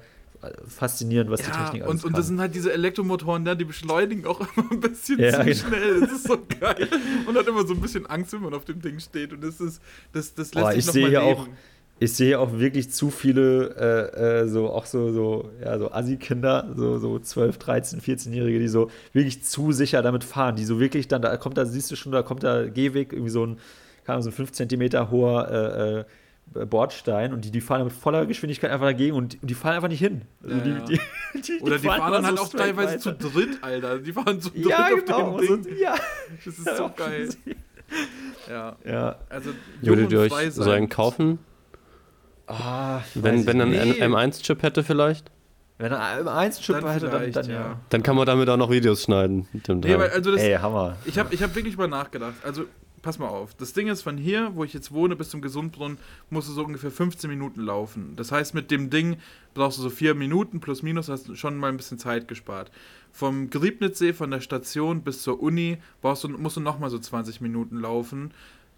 faszinierend, was ja, die Technik alles und, und das sind halt diese Elektromotoren da, die beschleunigen auch (laughs) immer ein bisschen ja, zu genau. schnell. Das ist so geil. Und hat immer so ein bisschen Angst, wenn man auf dem Ding steht. Und das ist, das, das lässt Boah, sich ich sehe hier auch ich sehe auch wirklich zu viele, äh, äh, so auch so, so, ja, so Assi-Kinder, so, so 12, 13, 14-Jährige, die so wirklich zu sicher damit fahren, die so wirklich dann, da kommt da, siehst du schon, da kommt da Gehweg, irgendwie so ein, kann so ein 5 cm hoher äh äh, Bordstein und die, die fahren mit voller Geschwindigkeit einfach dagegen und, und die fahren einfach nicht hin. Also ja, die. Die, die, Oder die fahren, fahren dann halt so auch teilweise weiter. zu dritt, Alter. Die fahren zu dritt ja, genau. auf dem Ding. ja. Das ist (laughs) so geil. Ja. ja. Also, Würdet ihr euch so einen kaufen? Ah, wenn, wenn er einen M1-Chip hätte vielleicht? Wenn er einen M1-Chip hätte, dann, dann, ja. Dann kann man damit auch noch Videos schneiden. Nee, weil, also das, Ey, Hammer. Ich habe ich hab wirklich mal nachgedacht. Also pass mal auf. Das Ding ist, von hier, wo ich jetzt wohne, bis zum Gesundbrunnen, musst du so ungefähr 15 Minuten laufen. Das heißt, mit dem Ding brauchst du so vier Minuten plus minus, hast schon mal ein bisschen Zeit gespart. Vom Griebnitzsee, von der Station bis zur Uni, brauchst du, musst du nochmal so 20 Minuten laufen.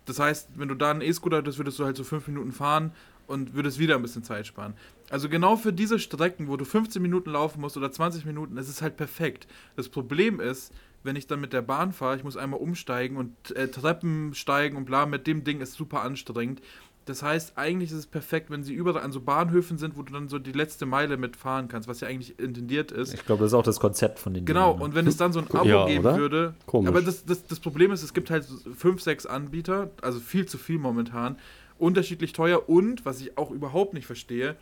Das heißt, wenn du da einen E-Scooter hättest, würdest du halt so fünf Minuten fahren und würdest wieder ein bisschen Zeit sparen. Also genau für diese Strecken, wo du 15 Minuten laufen musst oder 20 Minuten, das ist halt perfekt. Das Problem ist, wenn ich dann mit der Bahn fahre, ich muss einmal umsteigen und äh, Treppen steigen und bla, mit dem Ding ist super anstrengend. Das heißt, eigentlich ist es perfekt, wenn sie überall an so Bahnhöfen sind, wo du dann so die letzte Meile mitfahren kannst, was ja eigentlich intendiert ist. Ich glaube, das ist auch das Konzept von den Genau, Dingen, ne? und wenn es dann so ein Abo ja, geben oder? würde. Komisch. Aber das, das, das Problem ist, es gibt halt fünf, sechs Anbieter, also viel zu viel momentan, unterschiedlich teuer und, was ich auch überhaupt nicht verstehe,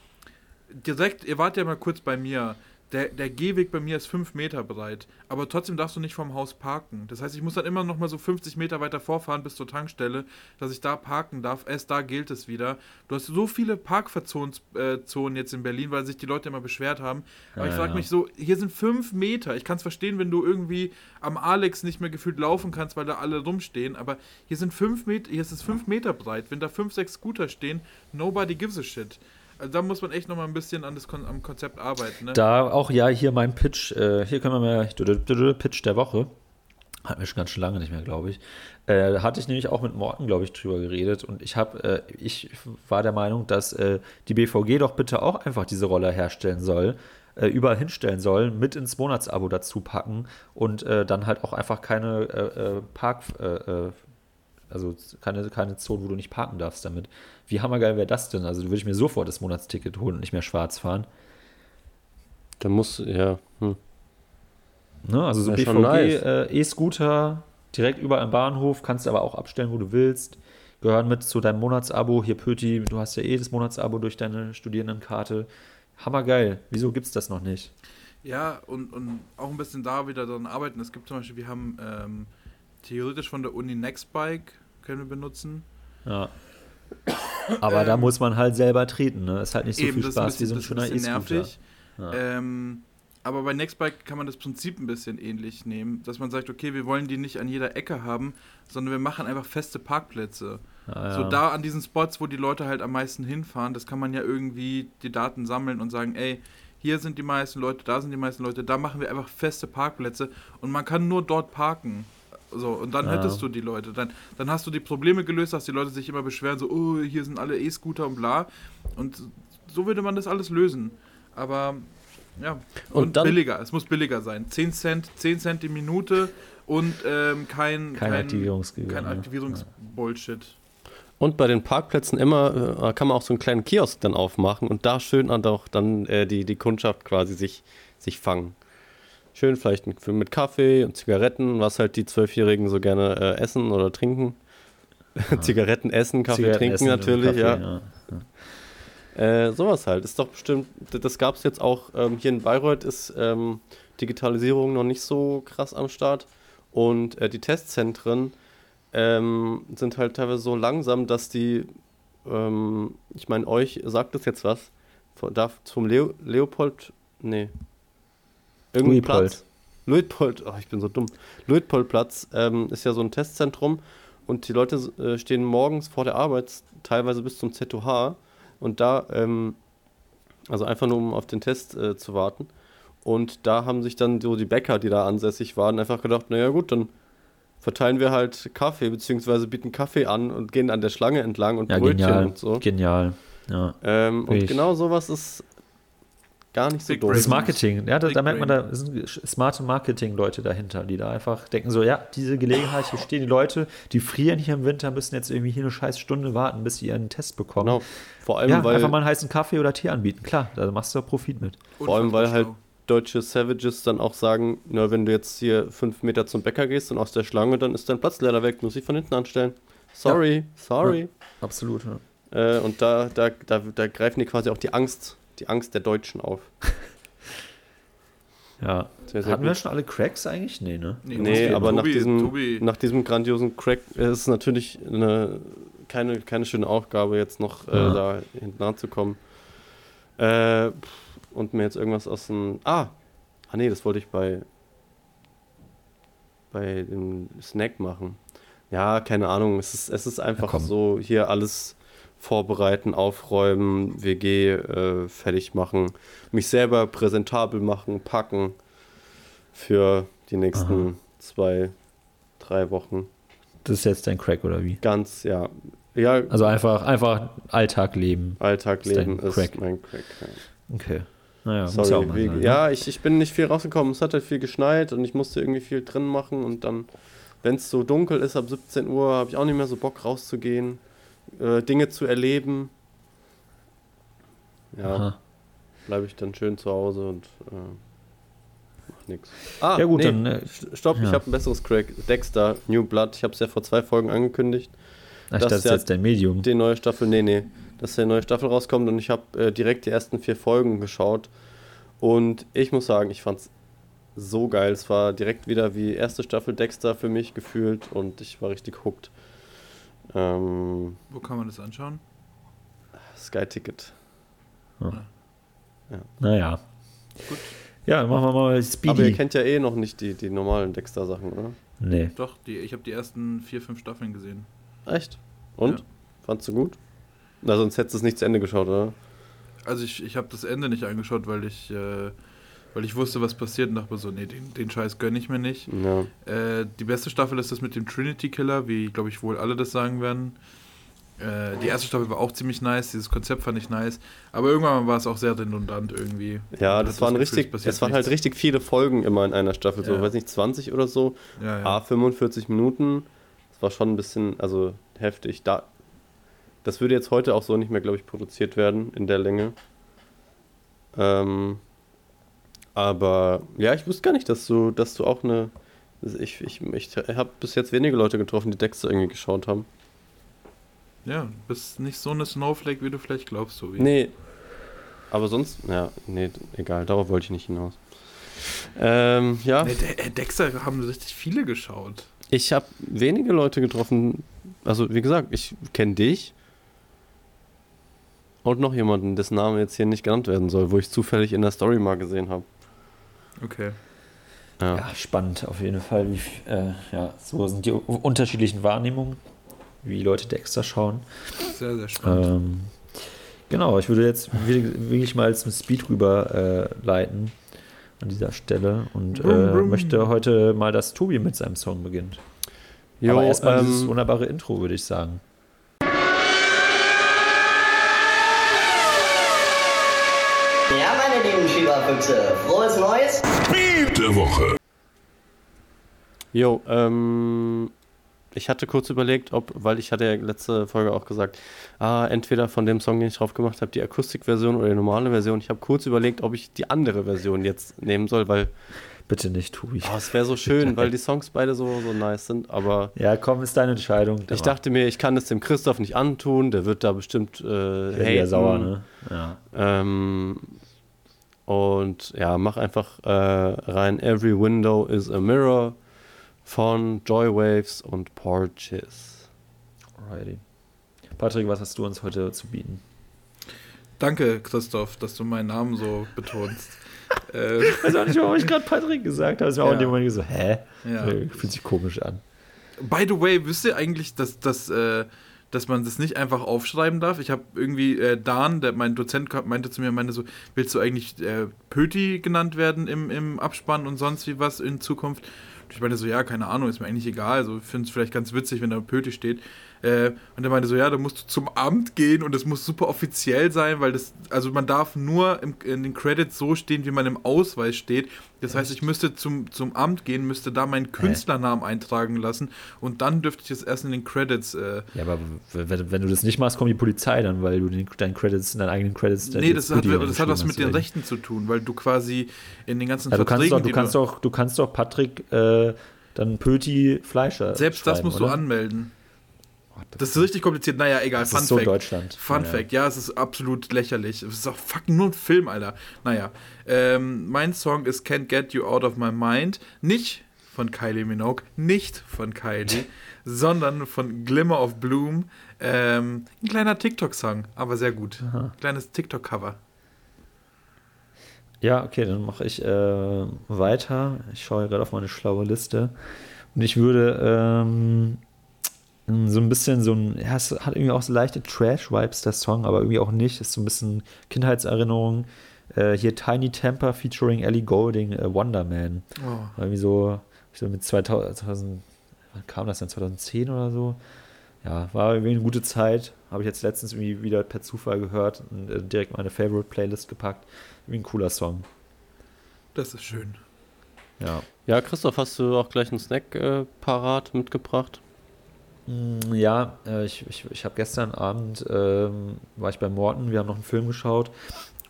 direkt, ihr wart ja mal kurz bei mir der, der Gehweg bei mir ist 5 Meter breit, aber trotzdem darfst du nicht vom Haus parken. Das heißt, ich muss dann immer noch mal so 50 Meter weiter vorfahren bis zur Tankstelle, dass ich da parken darf. Erst da gilt es wieder. Du hast so viele Parkverzonen äh, jetzt in Berlin, weil sich die Leute immer beschwert haben. Aber ja, ich frage ja. mich so, hier sind 5 Meter. Ich kann es verstehen, wenn du irgendwie am Alex nicht mehr gefühlt laufen kannst, weil da alle rumstehen, aber hier sind 5 Meter, hier ist es 5 Meter breit. Wenn da 5, 6 Scooter stehen, nobody gives a shit. Also da muss man echt noch mal ein bisschen an das Kon am Konzept arbeiten. Ne? Da auch ja hier mein Pitch, äh, hier können wir mal Pitch der Woche. Hatten wir schon ganz schön lange nicht mehr, glaube ich. Äh, hatte ich nämlich auch mit Morten, glaube ich, drüber geredet. Und ich habe, äh, ich war der Meinung, dass äh, die BVG doch bitte auch einfach diese Roller herstellen soll, äh, überall hinstellen soll, mit ins Monatsabo dazu packen und äh, dann halt auch einfach keine Park, also keine, keine Zone, wo du nicht parken darfst damit. Wie hammergeil wäre das denn? Also würde ich mir sofort das Monatsticket holen und nicht mehr schwarz fahren. Da muss, ja. Hm. Ne, also so BVG, nice. äh, E-Scooter, direkt überall am Bahnhof, kannst du aber auch abstellen, wo du willst. Gehören mit zu deinem Monatsabo. Hier, Pöti, du hast ja eh das Monatsabo durch deine Studierendenkarte. Hammergeil. Wieso gibt es das noch nicht? Ja, und, und auch ein bisschen da wieder daran arbeiten. Es gibt zum Beispiel, wir haben ähm, theoretisch von der Uni Nextbike können wir benutzen. Ja. Aber ähm, da muss man halt selber treten, ne? Ist halt nicht so eben, viel Spaß bisschen, wie so ein schöner E-Scooter. nervig. Ja. Ähm, aber bei Nextbike kann man das Prinzip ein bisschen ähnlich nehmen, dass man sagt, okay, wir wollen die nicht an jeder Ecke haben, sondern wir machen einfach feste Parkplätze. Ah, ja. So da an diesen Spots, wo die Leute halt am meisten hinfahren, das kann man ja irgendwie die Daten sammeln und sagen, ey, hier sind die meisten Leute, da sind die meisten Leute, da machen wir einfach feste Parkplätze und man kann nur dort parken. So, und dann ja. hättest du die Leute. Dann, dann hast du die Probleme gelöst, dass die Leute sich immer beschweren, so, oh, hier sind alle E-Scooter und bla. Und so würde man das alles lösen. Aber ja, und, und dann, billiger. Es muss billiger sein. 10 Cent, 10 Cent die Minute und ähm, kein, kein, kein Aktivierungsgebühr. Kein Aktivierungsbullshit. Und bei den Parkplätzen immer äh, kann man auch so einen kleinen Kiosk dann aufmachen und da schön auch dann äh, die, die Kundschaft quasi sich, sich fangen. Schön vielleicht mit Kaffee und Zigaretten, was halt die Zwölfjährigen so gerne äh, essen oder trinken. Ja. (laughs) Zigaretten essen, Kaffee Zigaretten trinken natürlich, Kaffee, ja. ja. Äh, sowas halt. Ist doch bestimmt, das gab es jetzt auch ähm, hier in Bayreuth, ist ähm, Digitalisierung noch nicht so krass am Start. Und äh, die Testzentren ähm, sind halt teilweise so langsam, dass die, ähm, ich meine, euch sagt das jetzt was, da zum Leo, Leopold, nee, irgendein Luitpold. Platz. Luitpold, oh, ich bin so dumm. Luitpoldplatz ähm, ist ja so ein Testzentrum und die Leute äh, stehen morgens vor der Arbeit, teilweise bis zum ZOH und da, ähm, also einfach nur um auf den Test äh, zu warten. Und da haben sich dann so die Bäcker, die da ansässig waren, einfach gedacht, naja gut, dann verteilen wir halt Kaffee, beziehungsweise bieten Kaffee an und gehen an der Schlange entlang und ja, Brötchen genial, und so. Genial. Ja. Ähm, und genau sowas ist gar nicht so doof. Das Marketing, ja, da, da merkt man, da sind smarte Marketing-Leute dahinter, die da einfach denken so, ja, diese Gelegenheit, hier stehen die Leute, die frieren hier im Winter, müssen jetzt irgendwie hier eine scheiß Stunde warten, bis sie ihren Test bekommen. Genau. Vor allem, ja, weil einfach mal einen heißen Kaffee oder Tee anbieten, klar, da machst du Profit mit. Vor allem, weil halt deutsche Savages dann auch sagen, na, wenn du jetzt hier fünf Meter zum Bäcker gehst und aus der Schlange, dann ist dein Platz leider weg, muss ich von hinten anstellen. Sorry, ja. sorry. Ja, absolut, ja. Äh, und da, da, da, da greifen die quasi auch die Angst, die Angst der Deutschen auf. (laughs) Ja. Sehr, sehr Hatten gut. wir schon alle Cracks eigentlich? Nee, ne? Nee, nee aber Tobi, nach, diesem, nach diesem grandiosen Crack ist es natürlich eine, keine, keine schöne Aufgabe, jetzt noch äh, ja. da hinten ranzukommen. Äh, und mir jetzt irgendwas aus dem. Ah! Ah, nee, das wollte ich bei. bei dem Snack machen. Ja, keine Ahnung. Es ist, es ist einfach ja, so, hier alles vorbereiten, aufräumen, WG äh, fertig machen, mich selber präsentabel machen, packen für die nächsten Aha. zwei, drei Wochen. Das ist jetzt dein Crack oder wie? Ganz, ja. Ja, Also einfach, einfach Alltag leben. Alltagleben ist dein ist, Crack. mein Crack. Ja. Okay. Naja, ja Sorry, mal wie, sein, ne? ja, ich, ich bin nicht viel rausgekommen. Es hat halt viel geschneit und ich musste irgendwie viel drin machen und dann, wenn es so dunkel ist ab 17 Uhr, habe ich auch nicht mehr so Bock rauszugehen, äh, Dinge zu erleben. Ja, bleibe ich dann schön zu Hause und äh, mach nix. Ah, Ja, gut, nee, dann, äh, st- Stopp, ich ja. habe ein besseres Crack. Dexter, New Blood. Ich habe es ja vor zwei Folgen angekündigt. Ach, das das ist ja jetzt dein Medium. Die neue Staffel, nee, nee, dass die neue Staffel rauskommt und ich habe äh, direkt die ersten vier Folgen geschaut und ich muss sagen, ich fand's so geil. Es war direkt wieder wie erste Staffel Dexter für mich gefühlt und ich war richtig hooked. Ähm, Wo kann man das anschauen? Sky Ticket. Naja. Gut. Ja, machen wir mal Aber ihr Speedy. kennt ja eh noch nicht die, die normalen Dexter-Sachen, oder? Nee. Doch, die, ich habe die ersten vier, fünf Staffeln gesehen. Echt? Und? Ja. Fandst du gut? Na, sonst hättest du es nicht zu Ende geschaut, oder? Also ich, ich habe das Ende nicht angeschaut, weil ich, äh, weil ich wusste, was passiert und dachte mir so, nee, den, den Scheiß gönne ich mir nicht. Ja. Äh, die beste Staffel ist das mit dem Trinity Killer, wie glaube ich wohl alle das sagen werden. Äh, die erste Staffel war auch ziemlich nice, dieses Konzept fand ich nice, aber irgendwann war es auch sehr redundant irgendwie. Ja, das hat waren Gefühl, richtig, passiert es waren halt richtig viele Folgen immer in einer Staffel, so, Ja. weiß nicht, 20 oder so. Ja, ja. A, 45 Minuten. Das war schon ein bisschen, also heftig. Da, das würde jetzt heute auch so nicht mehr, glaube ich, produziert werden in der Länge. Ähm, aber ja, ich wusste gar nicht, dass du, dass du auch eine. Ich, ich, ich habe bis jetzt wenige Leute getroffen, die Dexter irgendwie geschaut haben. ja, du bist nicht so eine Snowflake, wie du vielleicht glaubst, so wie. Nee. Aber sonst, ja, nee, egal, darauf wollte ich nicht hinaus. Ähm, ja. Nee, De Dexter haben richtig viele geschaut. Ich habe wenige Leute getroffen. Also, wie gesagt, ich kenne dich. Und noch jemanden, dessen Name jetzt hier nicht genannt werden soll, wo ich zufällig in der Story mal gesehen habe. Okay. Ja. Ja, spannend auf jeden Fall. Wie, äh, ja, so sind die unterschiedlichen Wahrnehmungen, wie Leute Dexter schauen. Sehr, sehr spannend. Ähm, genau, ich würde jetzt wirklich mal zum Speed rüber äh, leiten an dieser Stelle und äh, brumm. möchte heute mal, dass Tobi mit seinem Song beginnt. Jo, Aber erstmal dieses ähm, wunderbare Intro, würde ich sagen. Ja, meine lieben Schieberfüchse, Neues! Der Woche. jo, ähm, ich hatte kurz überlegt, ob, weil ich hatte ja letzte Folge auch gesagt, ah, entweder von dem Song, den ich drauf gemacht habe, die Akustikversion oder die normale Version. Ich habe kurz überlegt, ob ich die andere Version jetzt nehmen soll, weil Bitte nicht, Tobi. oh, es wäre so schön, weil die Songs beide so, so nice sind, aber Ja, komm, ist deine Entscheidung. Ich dachte mir, ich kann es dem Christoph nicht antun, der wird da bestimmt äh, haten. sauer, ne? Ja. Ähm, und ja, mach einfach äh, rein Every Window is a Mirror von Joywaves und Porches. Alrighty. Patrick, was hast du uns heute zu bieten? Danke, Christoph, dass du meinen Namen so betonst. äh, (laughs) Ich weiß auch nicht, warum ich gerade Patrick gesagt habe. Es war auch in dem Ja. Moment so, hä? Ja. Äh, Fühlt sich komisch an. By the way, wisst ihr eigentlich, dass, dass, äh, dass man das nicht einfach aufschreiben darf? Ich habe irgendwie, äh, Dan, der, mein Dozent, meinte zu mir, meinte so, willst du eigentlich äh, Pöti genannt werden im, im Abspann und sonst wie was in Zukunft? Ich meinte so, ja, keine Ahnung, ist mir eigentlich egal. Also, ich finde es vielleicht ganz witzig, wenn da Pöti steht. Äh, und er meinte so, ja, da musst du zum Amt gehen und das muss super offiziell sein, weil das, also man darf nur im, in den Credits so stehen, wie man im Ausweis steht. Das heißt, ich müsste zum, zum Amt gehen, müsste da meinen Künstlernamen eintragen lassen und dann dürfte ich das erst in den Credits. Äh, Ja, aber wenn, wenn du das nicht machst, kommt die Polizei dann, weil du den, deinen Credits, deinen eigenen Credits. nee, das hat, das hat was mit den? Rechten zu tun, weil du quasi in den ganzen Ja, du kannst doch, du kannst doch, du kannst doch Patrick äh, dann Pöti Fleischer. Selbst das musst du oder? anmelden. Das ist richtig kompliziert. Naja, egal. Das Fun ist so Fact. Deutschland. Fun Ja. Fact, ja, es ist absolut lächerlich. Es ist auch fucking nur ein Film, Alter. Naja, ähm, mein Song ist Can't Get You Out of My Mind. Nicht von Kylie Minogue, nicht von Kylie, (laughs) sondern von Glimmer of Bloom. Ähm, ein kleiner TikTok-Song, aber sehr gut. Kleines TikTok-Cover. Ja, okay, dann mache ich äh, weiter. Ich schaue gerade auf meine schlaue Liste. Und ich würde ähm, so ein bisschen so ein, ja, es hat irgendwie auch so leichte Trash-Vibes, der Song, aber irgendwie auch nicht. Ist so ein bisschen Kindheitserinnerung. Äh, hier Tiny Temper featuring Ellie Golding, äh, Wonder Man. Oh. Irgendwie so, so mit 2000, wann kam das denn? 2010 oder so? Ja, war irgendwie eine gute Zeit. Habe ich jetzt letztens irgendwie wieder per Zufall gehört und äh, direkt meine Favorite-Playlist gepackt. Irgendwie ein cooler Song. Das ist schön. Ja. Ja, Christoph, hast du auch gleich einen Snack äh, parat mitgebracht? Mm, Ja, äh, ich, ich, ich habe gestern Abend, ähm, war ich bei Morten, wir haben noch einen Film geschaut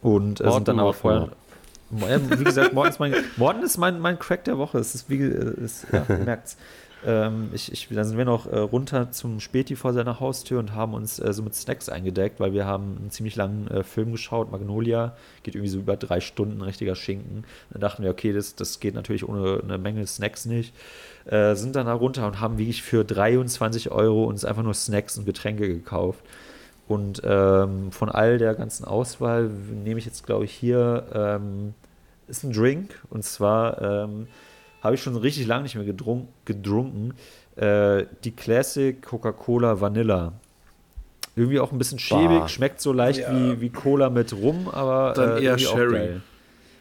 und äh, sind dann aber vorher... Wie gesagt, Morten ist mein, Morten ist mein, mein Crack der Woche. Es ist wie, äh, ist, ja, (laughs) ihr merkt's. Ähm, ich, ich, dann sind wir noch äh, runter zum Späti vor seiner Haustür und haben uns äh, so mit Snacks eingedeckt, weil wir haben einen ziemlich langen äh, Film geschaut, Magnolia, geht irgendwie so über drei Stunden, richtiger Schinken. Dann dachten wir, okay, das, das geht natürlich ohne eine Menge Snacks nicht. Äh, sind dann da runter und haben wirklich für 23 Euro uns einfach nur Snacks und Getränke gekauft. Und ähm, von all der ganzen Auswahl nehme ich jetzt, glaube ich, hier ähm, ist ein Drink. Und zwar ähm, habe ich schon richtig lange nicht mehr gedrunk, gedrunken. Äh, die Classic Coca-Cola Vanilla. Irgendwie auch ein bisschen schäbig, Bah. schmeckt so leicht Ja. wie, wie Cola mit Rum, aber Dann äh, eher Sherry.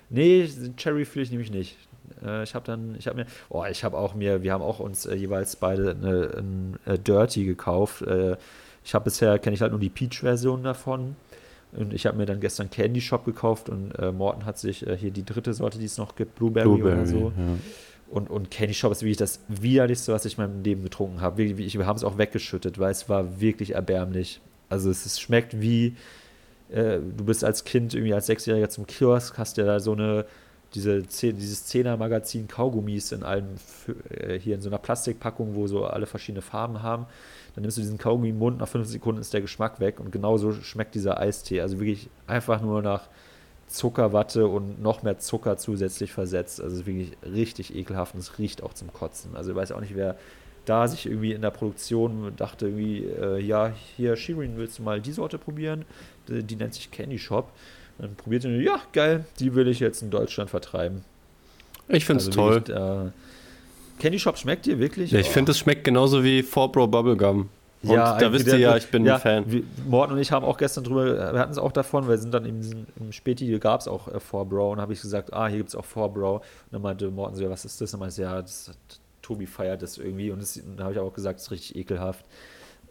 Nee, Cherry fühle ich nämlich nicht. Äh, ich habe dann, ich habe mir, oh, ich habe auch mir, wir haben auch uns äh, jeweils beide eine, ein äh, Dirty gekauft. Ich habe bisher, kenne ich halt nur die Peach-Version davon. Und ich habe mir dann gestern Candy Shop gekauft und äh, Morten hat sich äh, hier die dritte Sorte, die es noch gibt, Blueberry, oder so. ja. Und, und Candy Shop ist wirklich das widerlichste, was ich in meinem Leben getrunken habe. Ich, wir haben es auch weggeschüttet, weil es war wirklich erbärmlich. Also es, es schmeckt wie, äh, du bist als Kind irgendwie als Sechsjähriger zum Kiosk, hast ja da so eine, diese, dieses Zehner-Magazin Kaugummis in allen, Fü- äh, hier in so einer Plastikpackung, wo so alle verschiedene Farben haben. Dann nimmst du diesen Kaugummi im Mund, nach fünf Sekunden ist der Geschmack weg und genauso schmeckt dieser Eistee. Also wirklich einfach nur nach Zuckerwatte und noch mehr Zucker zusätzlich versetzt. Also wirklich richtig ekelhaft und es riecht auch zum Kotzen. Also ich weiß auch nicht, wer da sich irgendwie in der Produktion dachte, irgendwie, äh, ja, hier, Shirin, willst du mal die Sorte probieren? Die, die nennt sich Candy Shop. Dann probiert er, ja, geil, die will ich jetzt in Deutschland vertreiben. Ich finde es Also toll. wirklich, äh, Candy Shop schmeckt dir wirklich? Ja, ich finde, es schmeckt genauso wie 4Bro Bubblegum. Und Ja, da wisst ihr ja, ich bin ja, ein Fan. Wir, Morten und ich haben auch gestern drüber, wir hatten es auch davon, weil wir sind dann diesem, im Späti gab es auch äh, 4Bro und habe ich gesagt, ah, hier gibt es auch 4Bro. Und dann meinte Morten so, ja, was ist das? Und dann meinte ich, ja, das, Tobi feiert das irgendwie und, das- und dann habe ich auch gesagt, es ist richtig ekelhaft.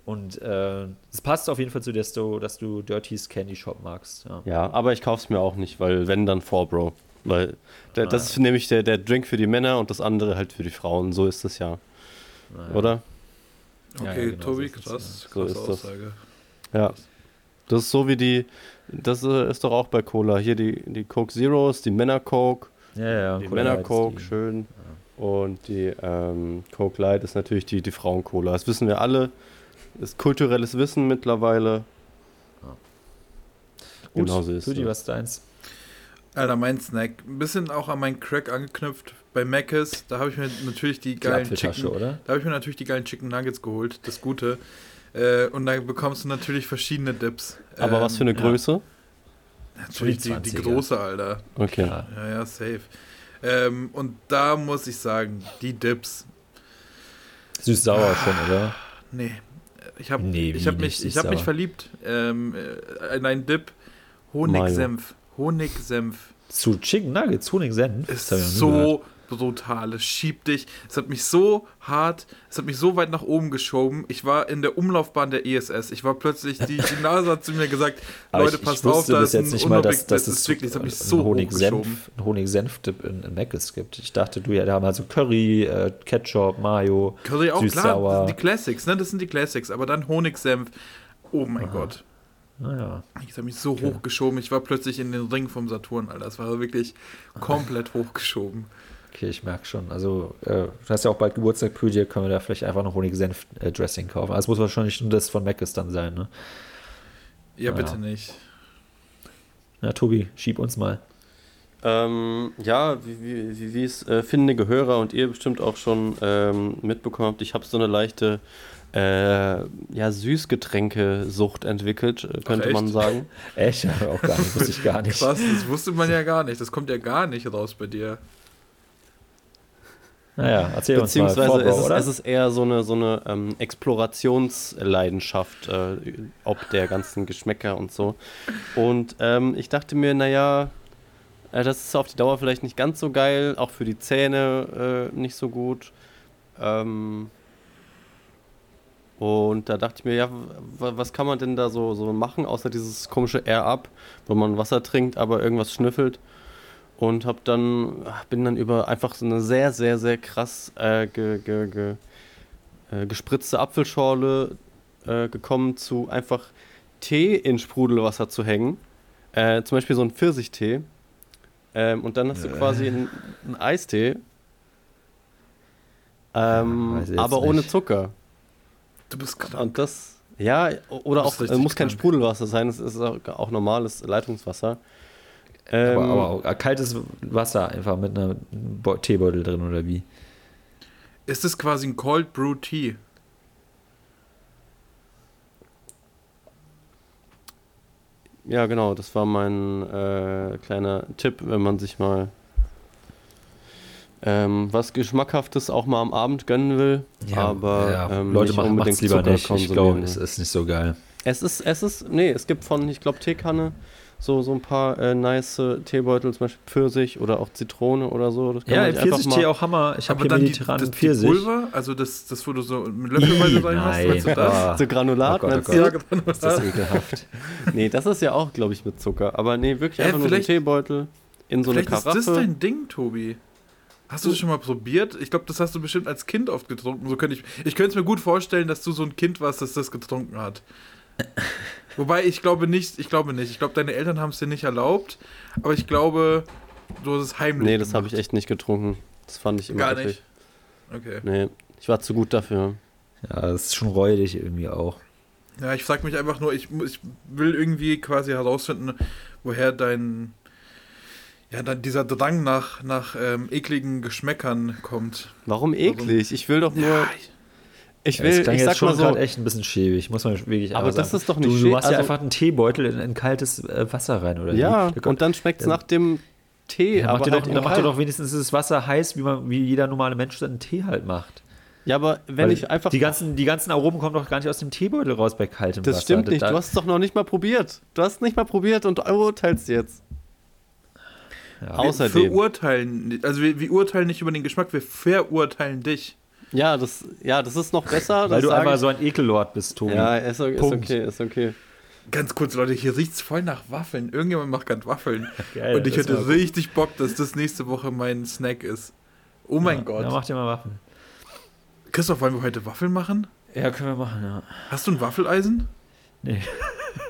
Und äh, es passt auf jeden Fall zu dir, dass du, dass du Dirty's Candy Shop magst. Ja. Ja, aber ich kauf's mir auch nicht, weil wenn dann 4Bro. Weil der, Ah. das ist nämlich der, der Drink für die Männer und das andere halt für die Frauen. So ist es ja. Naja. Oder? Okay, Ja, ja, genau, Tobi, so krass, So krasse ist das. Aussage. Ja. Das ist so wie die. Das äh, ist doch auch bei Cola. Hier die, die Coke Zeros, die Männer Coke. Ja, ja, Die Cola Männer Coke, die- schön. Und die ähm, Coke Light ist natürlich die, die Frauen-Cola. Das wissen wir alle. Ist kulturelles Wissen mittlerweile. Gut, Genau so ist es. was ist deins? Alter, mein Snack. Ein bisschen auch an meinen Crack angeknüpft. Bei Mc's, da habe ich mir natürlich die geilen Apfeltasche, Chicken, oder? Da habe ich mir natürlich die geilen Chicken Nuggets geholt, das Gute. Äh, und da bekommst du natürlich verschiedene Dips. Aber Ähm, was für eine ja. Größe? Natürlich die, die 20er. große, Alter. Okay. Ja. Ja, ja, safe. Ähm, und da muss ich sagen, die Dips, Süß-sauer schon, oder? nee. Ich habe Nee, ich hab mich, ich hab mich verliebt ähm, äh, in einen Dip. Honig-Senf. Honig-Senf. Zu Chicken Nuggets, Honig-Senf? ist Das so brutal. Es schiebt dich. Es hat mich so hart, es hat mich so weit nach oben geschoben. Ich war in der Umlaufbahn der ESS. Ich war plötzlich, die, (laughs) die Nase hat zu mir gesagt, Aber Leute, ich, passt ich auf, da ist ein jetzt nicht mal, dass, dass es ist wirklich, es hat mich einen so. Honig-Senf, einen Honig-Senf-Dip in, in Mc's gibt. Ich dachte, du ja, da haben also Curry, äh, Ketchup, Mayo, Curry auch, klar, die Classics, ne? Das sind die Classics, aber dann Honigsenf. Oh mein Gott. Naja. Ich habe mich so hochgeschoben. Ich war plötzlich in den Ring vom Saturn, Alter. Das war wirklich komplett hochgeschoben. Okay, ich merke schon. Also, äh, du hast ja auch bald Geburtstag, Püdier, können wir da vielleicht einfach noch Honig-Senf-Dressing kaufen. Also, es muss wahrscheinlich nur das von Mc's dann sein, ne? Ja, Ja. bitte nicht. Na, Tobi, schieb uns mal. Ähm, ja, wie, wie, wie, wie es äh, findige Hörer und ihr bestimmt auch schon ähm, mitbekommen habt, ich habe so eine leichte äh, ja, Süßgetränke-Sucht entwickelt, äh, könnte echt? man sagen. (laughs) Echt? Auch gar nicht, wusste ich gar nicht. Krass, das wusste man ja gar nicht. Das kommt ja gar nicht raus bei dir. Naja, erzähl uns mal. Beziehungsweise es, es ist eher so eine, so eine ähm, Explorationsleidenschaft, äh, ob der ganzen Geschmäcker und so. Und ähm, ich dachte mir, naja, äh, das ist auf die Dauer vielleicht nicht ganz so geil, auch für die Zähne äh, nicht so gut. Ähm, Und da dachte ich mir, ja, was kann man denn da so, so machen, außer dieses komische Air-Up, wo man Wasser trinkt, aber irgendwas schnüffelt. Und hab dann, bin dann über einfach so eine sehr, sehr, sehr krass äh, ge, ge, ge, äh, gespritzte Apfelschorle äh, gekommen zu einfach Tee in Sprudelwasser zu hängen. Äh, zum Beispiel so ein Pfirsichtee. Ähm, und dann hast du quasi einen, einen Eistee. Ähm, Ja, aber nicht. ohne Zucker. Du bist krank. Und das, ja, oder auch, es richtig muss kein krank. Sprudelwasser sein, es ist auch, auch normales Leitungswasser. Ähm, Aber, aber auch kaltes Wasser einfach mit einer Bo- Teebeutel drin oder wie? Ist es quasi ein Cold Brew Tea? ja, genau, das war mein äh, kleiner Tipp, wenn man sich mal ähm, was Geschmackhaftes auch mal am Abend gönnen will. aber ja, ähm, Leute nicht machen unbedingt es lieber Zucker nicht. Ich glaube, ja. es ist nicht so geil. Es ist, es ist, nee, es gibt von, ich glaube, Teekanne so, so ein paar äh, nice Teebeutel, zum Beispiel Pfirsich oder auch Zitrone oder so. Das kann Ja, Pfirsichtee mal- auch Hammer. Ich habe hier dann die, das, die. Pulver, also das, das wo du so mit Löffelweise rein hast, du das? ah, So Granulat, Oh Gott, oh Gott. du? Ja, genau. ist das ekelhaft. (laughs) Nee, das ist ja auch, glaube ich, mit Zucker. Aber nee, wirklich Äh, einfach nur so ein Teebeutel in so eine Vielleicht ist Karaffe. das dein Ding, Tobi. Hast du das schon mal probiert? Ich glaube, das hast du bestimmt als Kind oft getrunken. So könnte ich ich könnte es mir gut vorstellen, dass du so ein Kind warst, das das getrunken hat. (laughs) Wobei ich glaube nicht, ich glaube nicht. Ich glaube, deine Eltern haben es dir nicht erlaubt, aber ich glaube, du hast es heimlich. nee, das habe ich echt nicht getrunken. Das fand ich immer Gar nicht. Okay. Nee, ich war zu gut dafür. Ja, das ist schon räudig irgendwie auch. Ja, ich frage mich einfach nur, ich, ich will irgendwie quasi herausfinden, woher dein, ja, dann dieser Drang nach, nach ähm, ekligen Geschmäckern kommt. Warum eklig? Ich will doch nur. Ja, Ich Ja, das will, klang ich jetzt sag schon mal so. gerade echt ein bisschen schäbig, muss man wirklich Aber das ist doch nicht Du, du schä- machst ja also- einfach einen Teebeutel in ein kaltes äh, Wasser rein, oder Ja, wie? Und dann schmeckt es Ja. nach dem Tee. ja, aber halt doch, dann macht kalt. doch wenigstens das Wasser heiß, wie, man, wie jeder normale Mensch seinen Tee halt macht. Ja, aber wenn Weil ich einfach. Die ganzen, die ganzen Aromen kommen doch gar nicht aus dem Teebeutel raus bei kaltem das Wasser. stimmt nicht. Du hast es doch noch nicht mal probiert. Du hast es nicht mal probiert und du urteilst jetzt. Ja. Außerdem. verurteilen, also wir, wir urteilen nicht über den Geschmack, wir verurteilen dich. Ja, das, ja, das ist noch besser. Weil du einfach so ein Ekellord bist, Tobi. Ja, ist, ist Punkt. okay, ist okay. Ganz kurz, Leute, hier riecht es voll nach Waffeln. Irgendjemand macht gerade Waffeln. (laughs) Geil, und ich hätte richtig Bock, dass das nächste Woche mein Snack ist. Oh mein Ja, Gott. Ja, mach dir mal Waffen. Christoph, wollen wir heute Waffeln machen? Ja, können wir machen, ja. Hast du ein Waffeleisen? Nee.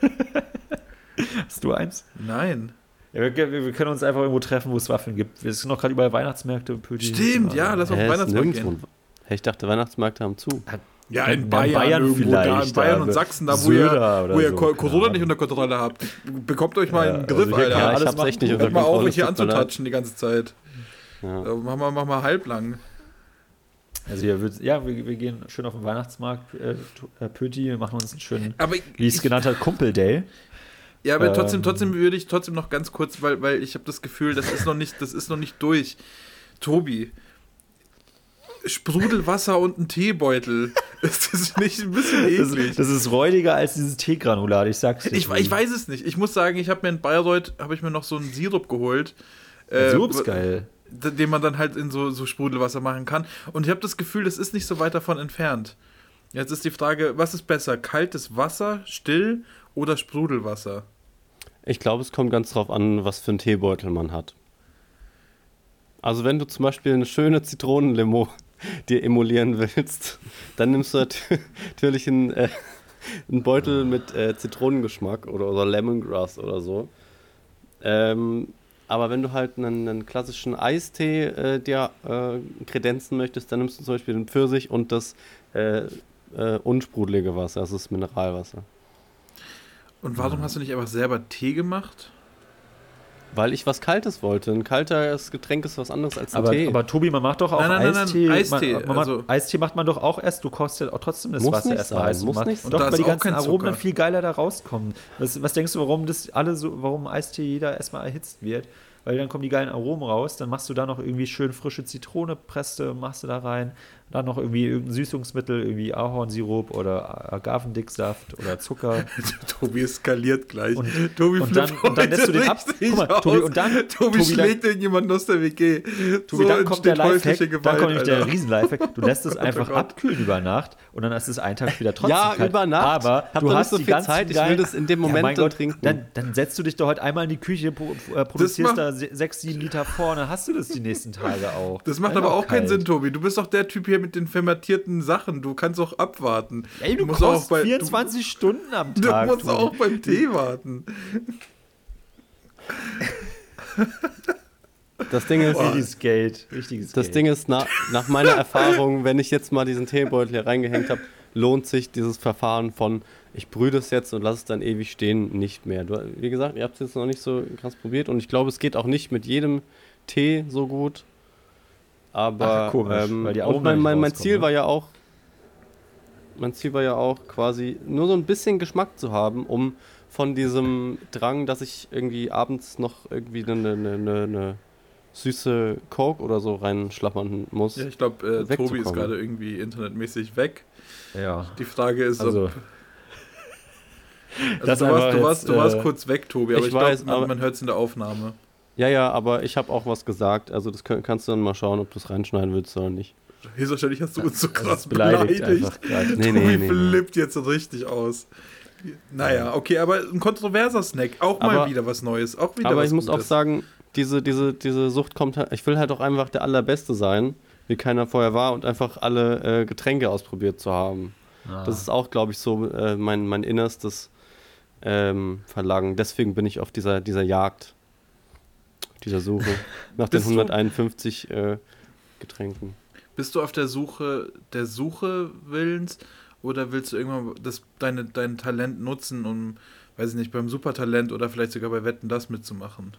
(laughs) Hast du eins? Nein. Ja, wir, wir, wir können uns einfach irgendwo treffen, wo es Waffeln gibt. Es sind noch gerade überall Weihnachtsmärkte. Pödi. Stimmt, ja, lass auf den ist Weihnachtsmarkt gehen. Hey, ich dachte, Weihnachtsmärkte haben zu. Ja, In in Bayern, Bayern irgendwo da, in Bayern und Sachsen, da wo ihr, Söder oder wo ihr so, Corona nicht unter Kontrolle habt. Bekommt euch mal Ja, einen also Griff, hier Alter. Ja, alles ich hab's echt nicht Hört unter mal auf, Kontrolle. mich hier anzutatschen die ganze Zeit. Ja. Mach mal, mach mal halblang. Also hier wird, ja, wir, wir gehen schön auf den Weihnachtsmarkt, äh, äh, Pöti, wir machen uns einen schönen, Aber ich, wie ich es genannt habe, Kumpel-Day. Ja, aber trotzdem, Ähm. trotzdem würde ich trotzdem noch ganz kurz, weil, weil ich habe das Gefühl, das ist noch nicht, das ist noch nicht durch. Tobi, Sprudelwasser und ein Teebeutel. (laughs) Ist das nicht ein bisschen Das, eklig? das ist räudiger als dieses Teegranulat, ich sag's dir. ich, ich weiß es nicht. Ich muss sagen, ich habe mir in Bayreuth habe ich mir noch so einen Sirup geholt. Äh, Sirup ist geil. Den man dann halt in so, so Sprudelwasser machen kann. Und ich habe das Gefühl, das ist nicht so weit davon entfernt. Jetzt ist die Frage, was ist besser? Kaltes Wasser, still oder Sprudelwasser? Ich glaube, es kommt ganz drauf an, was für einen Teebeutel man hat. Also wenn du zum Beispiel eine schöne Zitronenlimo (laughs) dir emulieren willst, dann nimmst du nat- (laughs) natürlich einen, äh, einen Beutel mit äh, Zitronengeschmack oder, oder Lemongrass oder so. Ähm, aber wenn du halt einen, einen klassischen Eistee äh, dir äh, kredenzen möchtest, dann nimmst du zum Beispiel den Pfirsich und das äh, äh, unsprudelige Wasser, also das Mineralwasser. Und warum hast du nicht einfach selber Tee gemacht? Weil ich was Kaltes wollte. Ein kaltes Getränk ist was anderes als ein Aber, Tee. aber Tobi, man macht doch auch Nein, nein, nein, nein, Eistee. Eistee, Man, man also- macht, Eistee macht man doch auch erst. Du kochst ja auch trotzdem das Muss Wasser nicht erstmal sein, heiß. muss und nicht und sein. doch, weil die ganzen Aromen dann viel geiler da rauskommen. Was, was denkst du, warum das alle so, warum Eistee jeder erstmal erhitzt wird? Weil dann kommen die geilen Aromen raus, dann machst du da noch irgendwie schön frische Zitrone, presste, machst du da rein, Dann noch irgendwie irgendein Süßungsmittel, irgendwie Ahornsirup oder Agavendicksaft oder Zucker. (laughs) Tobi eskaliert gleich. Und, Tobi und dann, und dann lässt du den ab. Guck mal, Tobi, und dann, Tobi, Tobi schlägt irgendjemanden aus der WG. Tobi, so dann kommt der Lifehack, Gewalt, dann kommt nämlich der Riesen-Lifehack. Du lässt es (laughs) einfach abkühlen über Nacht und dann ist es einen Tag wieder trotzdem Ja, kalt. über Nacht. Aber Hab du hast nicht so die viel ganzen Zeit, ich will das in dem Ja, Moment dann Gott, trinken. Dann, dann setzt du dich doch heute einmal in die Küche, äh, produzierst da se- sechs, sieben Liter vor und dann hast du das die nächsten Tage auch. Das macht Dann aber auch keinen. Sinn, Tobi. Du bist doch der Typ hier mit den fermentierten Sachen. Du kannst auch abwarten. Ey, du, musst kochst auch bei, 24 Stunden am (laughs) Du, Tag. du musst Tobi. auch beim Tee warten. Das Ding ist, Richtiges Geld. Richtiges das Geld. Ding ist nach, nach meiner Erfahrung, wenn ich jetzt mal diesen Teebeutel hier reingehängt habe, lohnt sich dieses Verfahren von ich brühe das jetzt und lasse es dann ewig stehen nicht mehr. Du, wie gesagt, ihr habt es jetzt noch nicht so krass probiert und ich glaube, es geht auch nicht mit jedem Tee so gut. Aber Ach, komisch, ähm, weil die und Aromen mein, mein, mein Ziel ne? war ja auch, mein Ziel war ja auch quasi nur so ein bisschen Geschmack zu haben, um von diesem Drang, dass ich irgendwie abends noch irgendwie eine, eine, eine, eine süße Coke oder so reinschlappern muss. Ja, ich glaube, äh, Tobi ist gerade irgendwie internetmäßig weg. Ja. Die Frage ist, Also, ob. Also das du, warst, du, warst, jetzt, du warst äh, kurz weg, Tobi, aber ich ich, weiß, glaube, man, aber- man hört es in der Aufnahme. Ja, ja, aber ich habe auch was gesagt. Also das könnt, kannst du dann mal schauen, ob du es reinschneiden willst oder nicht. Höchstwahrscheinlich hast du uns so das krass beleidigt beleidigt. einfach. Nee, nee, nee, nee. flippt jetzt so richtig aus. Naja, okay, aber ein kontroverser Snack. Auch mal Aber- wieder was Neues. Auch wieder aber was ich muss auch Gutes. sagen, diese, diese, diese Sucht kommt halt, ich will halt auch einfach der Allerbeste sein, wie keiner vorher war und einfach alle äh, Getränke ausprobiert zu haben. Ah. Das ist auch, glaube ich, so äh, mein, mein innerstes ähm, Verlangen. Deswegen bin ich auf dieser, dieser Jagd, dieser Suche (laughs) nach den Bist du- 151 äh, Getränken. Bist du auf der Suche der Suche willens oder willst du irgendwann das, deine, dein Talent nutzen, um, weiß ich nicht, beim Supertalent oder vielleicht sogar bei Wetten das mitzumachen?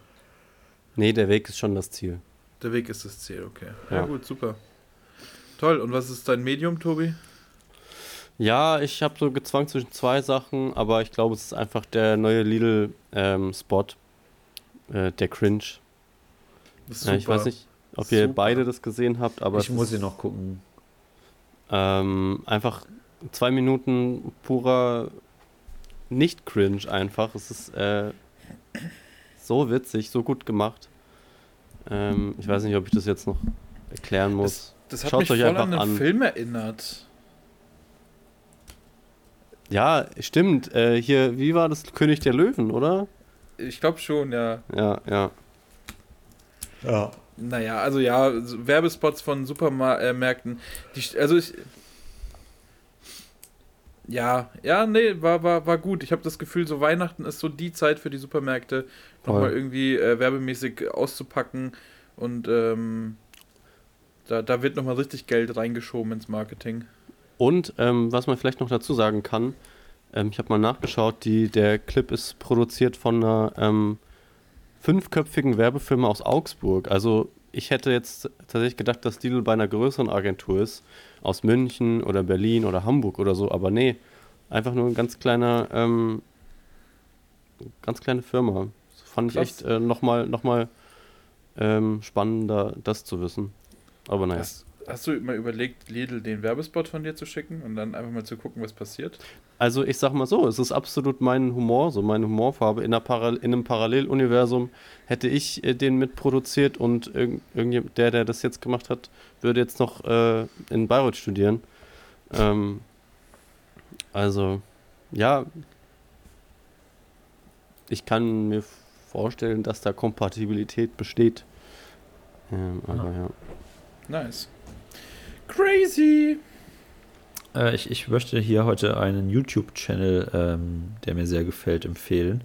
Nee, der Weg ist schon das Ziel. Der Weg ist das Ziel, okay. Ja, Ja. gut, super. Toll. Und was ist dein Medium, Tobi? Ja, ich habe so gezwangt zwischen zwei Sachen, aber ich glaube, es ist einfach der neue Lidl-Spot, äh, der Cringe. Das Ja, ich weiß nicht, ob ihr Super. beide das gesehen habt, aber ich muss hier noch gucken. ähm, einfach zwei Minuten purer Nicht-Cringe einfach. Es ist äh, so witzig, so gut gemacht. Ähm, ich weiß nicht, ob ich das jetzt noch erklären muss. Das hat Schaut's mich euch voll einfach an einen an. Film erinnert. Ja, stimmt. Äh, hier, wie war das? König der Löwen, oder? Ich glaube schon, ja. Ja, ja. Ja. Naja, also ja, Werbespots von Supermärkten. Die, also ich. Ja, ja, nee, war, war, war gut. Ich habe das Gefühl, so Weihnachten ist so die Zeit für die Supermärkte, nochmal irgendwie äh, werbemäßig auszupacken. Und ähm, da, da wird nochmal richtig Geld reingeschoben ins Marketing. Und ähm, was man vielleicht noch dazu sagen kann, ähm, ich habe mal nachgeschaut, die, der Clip ist produziert von einer ähm, fünfköpfigen Werbefirma aus Augsburg. Also ich hätte jetzt tatsächlich gedacht, dass Lidl bei einer größeren Agentur ist, aus München oder Berlin oder Hamburg oder so, aber nee, einfach nur ein ganz kleiner, ähm, ganz kleine Firma. Das fand ich Krass. echt äh, nochmal noch mal, ähm, spannender, das zu wissen. Aber naja. Hast, hast du mal überlegt, Lidl den Werbespot von dir zu schicken und dann einfach mal zu gucken, was passiert? Also ich sag mal so, es ist absolut mein Humor, so meine Humorfarbe. In, einer Paral in einem Paralleluniversum hätte ich äh, den mitproduziert und irg irgendjemand, der, der das jetzt gemacht hat, würde jetzt noch äh, in Bayreuth studieren. Ähm, also, ja, ich kann mir vorstellen, dass da Kompatibilität besteht. Ähm, aber ja. Nice. Crazy! Äh, ich, ich möchte hier heute einen YouTube-Channel, ähm, der mir sehr gefällt, empfehlen.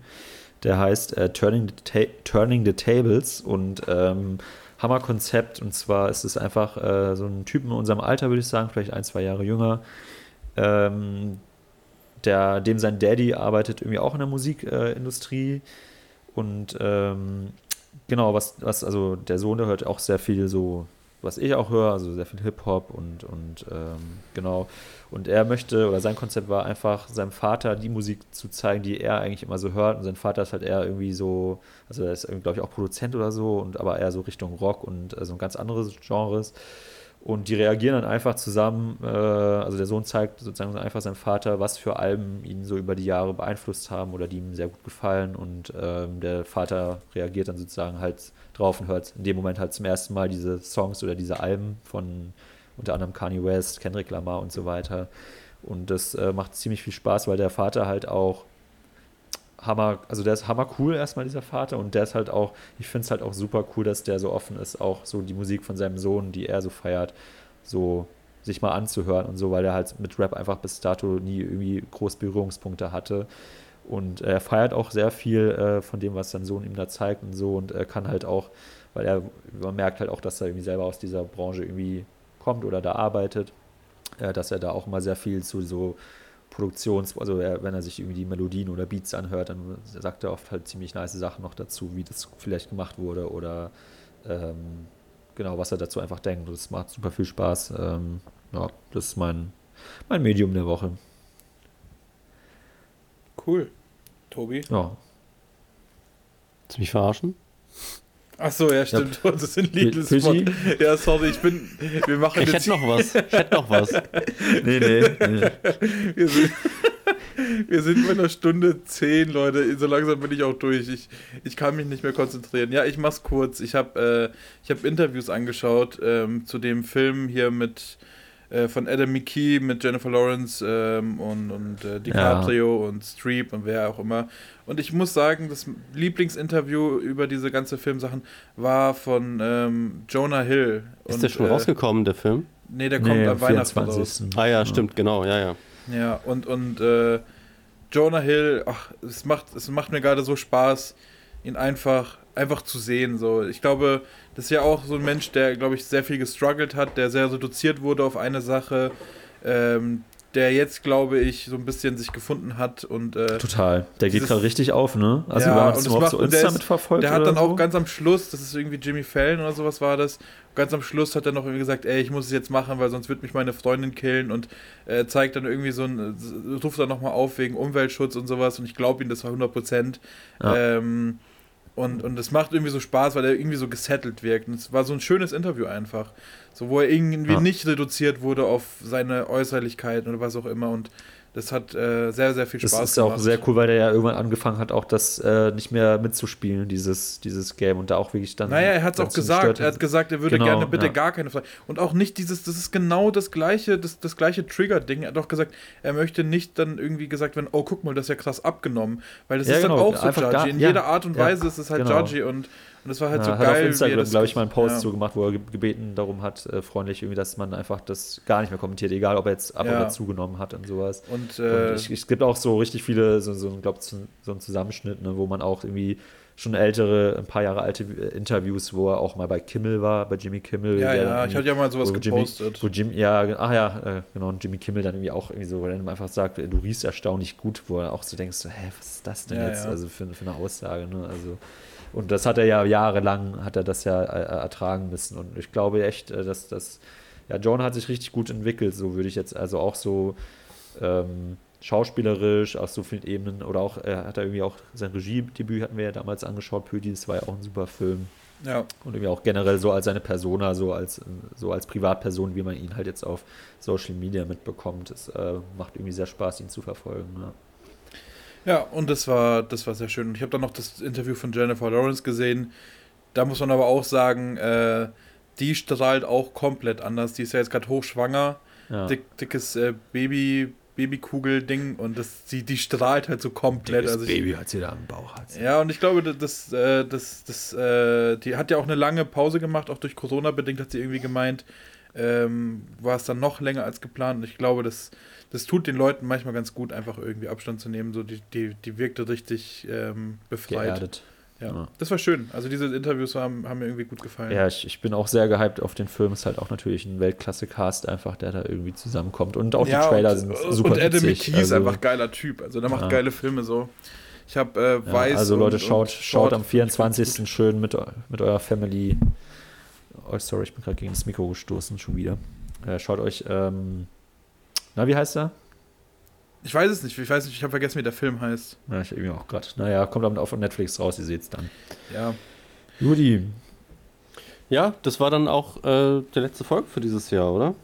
Der heißt äh, Turning, the Turning the Tables und ähm, Hammerkonzept. Und zwar ist es einfach äh, so ein Typ in unserem Alter, würde ich sagen, vielleicht ein, zwei Jahre jünger, ähm, der, dem sein Daddy arbeitet irgendwie auch in der Musikindustrie. und ähm, genau, was, was, also der Sohn, der hört auch sehr viel so, was ich auch höre, also sehr viel Hip-Hop und, und ähm, genau. Und er möchte, oder sein Konzept war einfach, seinem Vater die Musik zu zeigen, die er eigentlich immer so hört. Und sein Vater ist halt eher irgendwie so, also er ist, glaube ich, auch Produzent oder so, und aber eher so Richtung Rock und also ein ganz anderes Genres. Und die reagieren dann einfach zusammen, äh, also der Sohn zeigt sozusagen einfach seinem Vater, was für Alben ihn so über die Jahre beeinflusst haben oder die ihm sehr gut gefallen. Und ähm, der Vater reagiert dann sozusagen halt drauf und hört in dem Moment halt zum ersten Mal diese Songs oder diese Alben von unter anderem Kanye West, Kendrick Lamar und so weiter. Und das äh, macht ziemlich viel Spaß, weil der Vater halt auch hammer, also der ist hammer cool erstmal, dieser Vater. Und der ist halt auch, ich finde es halt auch super cool, dass der so offen ist, auch so die Musik von seinem Sohn, die er so feiert, so sich mal anzuhören und so, weil er halt mit Rap einfach bis dato nie irgendwie groß Berührungspunkte hatte. Und er feiert auch sehr viel äh, von dem, was sein Sohn ihm da zeigt und so. Und er kann halt auch, weil er, man merkt halt auch, dass er irgendwie selber aus dieser Branche irgendwie kommt oder da arbeitet, äh, dass er da auch mal sehr viel zu so Produktions-, also er, wenn er sich irgendwie die Melodien oder Beats anhört, dann sagt er oft halt ziemlich nice Sachen noch dazu, wie das vielleicht gemacht wurde oder ähm, genau, was er dazu einfach denkt. Das macht super viel Spaß. Ähm, ja, das ist mein, mein Medium der Woche. Cool. Tobi? Ja. Willst du mich verarschen? Ach so, ja, stimmt. Ja. (laughs) Das ist ein Lidl-Spot. Ja, sorry, ich bin. Wir machen ich hätte noch was. Ich hätte noch was. (laughs) nee, nee. nee. Wir, sind, wir sind bei einer Stunde zehn, Leute. So langsam bin ich auch durch. Ich, ich kann mich nicht mehr konzentrieren. Ja, ich mach's kurz. Ich habe äh, hab Interviews angeschaut ähm, zu dem Film hier mit äh, von Adam McKee mit Jennifer Lawrence ähm, und, und äh, DiCaprio ja. und Streep und wer auch immer. Und ich muss sagen, das Lieblingsinterview über diese ganze Filmsachen war von ähm, Jonah Hill. Ist und, der schon äh, rausgekommen, der Film? Nee, der kommt nee, am Weihnachten raus. Ah ja, stimmt, genau, ja, ja. Ja, und, und äh, Jonah Hill, ach, es macht, es macht mir gerade so Spaß, ihn einfach, einfach zu sehen. So. Ich glaube, das ist ja auch so ein Mensch, der, glaube ich, sehr viel gestruggelt hat, der sehr reduziert wurde auf eine Sache, ähm, der jetzt, glaube ich, so ein bisschen sich gefunden hat und äh, total. Der geht gerade richtig auf, ne? Also ja, wenn man das überhaupt so Insta mitverfolgt. Der hat dann so? auch ganz am Schluss, das ist irgendwie Jimmy Fallon oder sowas war das. Ganz am Schluss hat er noch irgendwie gesagt, ey, ich muss es jetzt machen, weil sonst wird mich meine Freundin killen und äh, zeigt dann irgendwie so ein, ruft dann nochmal auf wegen Umweltschutz und sowas und ich glaube ihm das war 100 Prozent. Ja. Ähm, und, und es macht irgendwie so Spaß, weil er irgendwie so gesettelt wirkt. Und es war so ein schönes Interview einfach. So, wo er irgendwie ja. nicht reduziert wurde auf seine Äußerlichkeiten oder was auch immer. Und das hat äh, sehr, sehr viel Spaß gemacht. Das ist gemacht. auch sehr cool, weil der ja irgendwann angefangen hat, auch das äh, nicht mehr mitzuspielen, dieses, dieses Game und da auch wirklich dann. Naja, er hat es auch gesagt. Er hat gesagt, er würde genau, gerne bitte ja. gar keine Frage. Und auch nicht dieses, das ist genau das gleiche, das, das gleiche Trigger-Ding. Er hat auch gesagt, er möchte nicht dann irgendwie gesagt werden, oh, guck mal, das ist ja krass abgenommen. Weil das ja, ist genau, dann auch so judgy. In jeder Art und Weise ist es halt genau. judgy und und das war halt ja, so hat geil. Hat auf Instagram, glaube ich, mal einen Post ja. so gemacht, wo er gebeten darum hat, äh, freundlich irgendwie, dass man einfach das gar nicht mehr kommentiert, egal ob er jetzt ab ja. oder zugenommen hat und sowas. Und, äh, und ich, es gibt auch so richtig viele, so, so, glaub, so einen Zusammenschnitt, ne, wo man auch irgendwie schon ältere, ein paar Jahre alte äh, Interviews, wo er auch mal bei Kimmel war, bei Jimmy Kimmel. Ja, ja, ich hatte ja mal sowas wo gepostet. Jimmy, wo Jim, ja, ach ja, äh, genau, und Jimmy Kimmel dann irgendwie auch irgendwie so, weil er einfach sagt, du riechst erstaunlich gut, wo er auch so denkst, hä, was ist das denn ja, jetzt? Ja. Also für, für eine Aussage, ne? Also und das hat er ja jahrelang, hat er das ja äh, ertragen müssen. Und ich glaube echt, äh, dass das, ja, John hat sich richtig gut entwickelt, so würde ich jetzt, also auch so ähm, schauspielerisch, auf so vielen Ebenen. Oder auch, er hat er irgendwie auch sein Regiedebüt hatten wir ja damals angeschaut, Pödi, das war ja auch ein super Film. Ja. Und irgendwie auch generell so als seine Persona, so als, so als Privatperson, wie man ihn halt jetzt auf Social Media mitbekommt. Es äh, macht irgendwie sehr Spaß, ihn zu verfolgen. Ja. Ja, und das war, das war sehr schön. Und ich habe dann noch das Interview von Jennifer Lawrence gesehen. Da muss man aber auch sagen, äh, die strahlt auch komplett anders. Die ist ja jetzt gerade hochschwanger, ja. Dick, dickes äh, Baby, Babykugel-Ding und das, die, die strahlt halt so komplett. Dickes also Baby hat sie da am Bauch. Hat sie. Ja, und ich glaube, das, äh, das, das, äh, die hat ja auch eine lange Pause gemacht, auch durch Corona bedingt, hat sie irgendwie gemeint. Ähm, war es dann noch länger als geplant und ich glaube, das das tut den Leuten manchmal ganz gut, einfach irgendwie Abstand zu nehmen. So, die, die, die wirkte richtig ähm, befreit. Geerdet. Ja. ja. das war schön. Also diese Interviews haben, haben mir irgendwie gut gefallen. Ja, ich, ich bin auch sehr gehypt auf den Film. Ist halt auch natürlich ein Weltklasse-Cast einfach, der da irgendwie zusammenkommt. Und auch ja, die Trailer und, sind super Und Adam McKee also, ist einfach geiler Typ. Also der macht ja. geile Filme so. Ich habe äh, weiß. Also Leute, und, schaut, und schaut am 24. schön mit, mit eurer Family. Oh, sorry, ich bin gerade gegen das Mikro gestoßen, schon wieder. Äh, schaut euch ähm, na, wie heißt er? Ich weiß es nicht. Ich weiß nicht, ich habe vergessen, wie der Film heißt. Ja, ich irgendwie auch gerade. Naja, kommt damit auf Netflix raus, ihr seht es dann. Ja. Judy. Ja, das war dann auch äh, die letzte Folge für dieses Jahr, oder?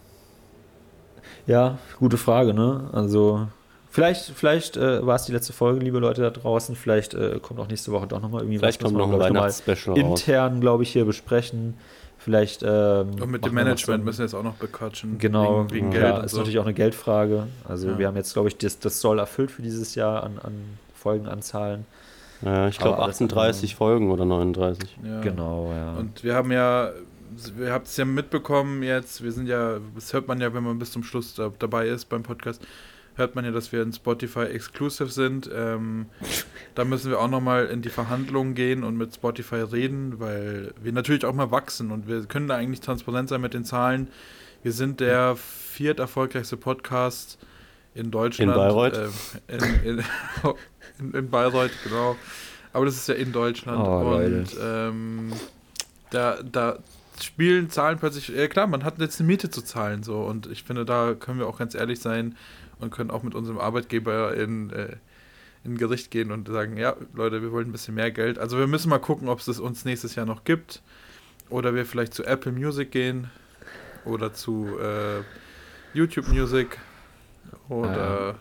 Ja, gute Frage, ne? Also, vielleicht, vielleicht äh, war es die letzte Folge, liebe Leute da draußen. Vielleicht äh, kommt auch nächste Woche doch nochmal irgendwie vielleicht was, kommt noch ein Weihnachtsspecial intern, glaube ich, hier besprechen. Vielleicht. Ähm, und mit dem Management so, müssen wir jetzt auch noch bequatschen. Genau, wegen, wegen ja, Geld. Ja, ist so. natürlich auch eine Geldfrage. Also, ja. wir haben jetzt, glaube ich, das, das Soll erfüllt für dieses Jahr an, an Folgenanzahlen. Ja, ich glaube 38 Folgen oder 39. Ja. Genau, ja. Und wir haben ja, wir habt es ja mitbekommen jetzt, wir sind ja, das hört man ja, wenn man bis zum Schluss da, dabei ist beim Podcast, hört man ja, dass wir in Spotify exclusive sind. Ähm, da müssen wir auch nochmal in die Verhandlungen gehen und mit Spotify reden, weil wir natürlich auch mal wachsen und wir können da eigentlich transparent sein mit den Zahlen. Wir sind der viert erfolgreichste Podcast in Deutschland. In Bayreuth. Äh, in, in, (laughs) in, in, Bayreuth, genau. Aber das ist ja in Deutschland. Oh, und ähm, da, da spielen Zahlen plötzlich, ja klar, man hat jetzt eine Miete zu zahlen so und ich finde, da können wir auch ganz ehrlich sein und können auch mit unserem Arbeitgeber in, äh, in Gericht gehen und sagen, ja, Leute, wir wollen ein bisschen mehr Geld. Also wir müssen mal gucken, ob es das uns nächstes Jahr noch gibt oder wir vielleicht zu Apple Music gehen oder zu äh, YouTube Music oder ja.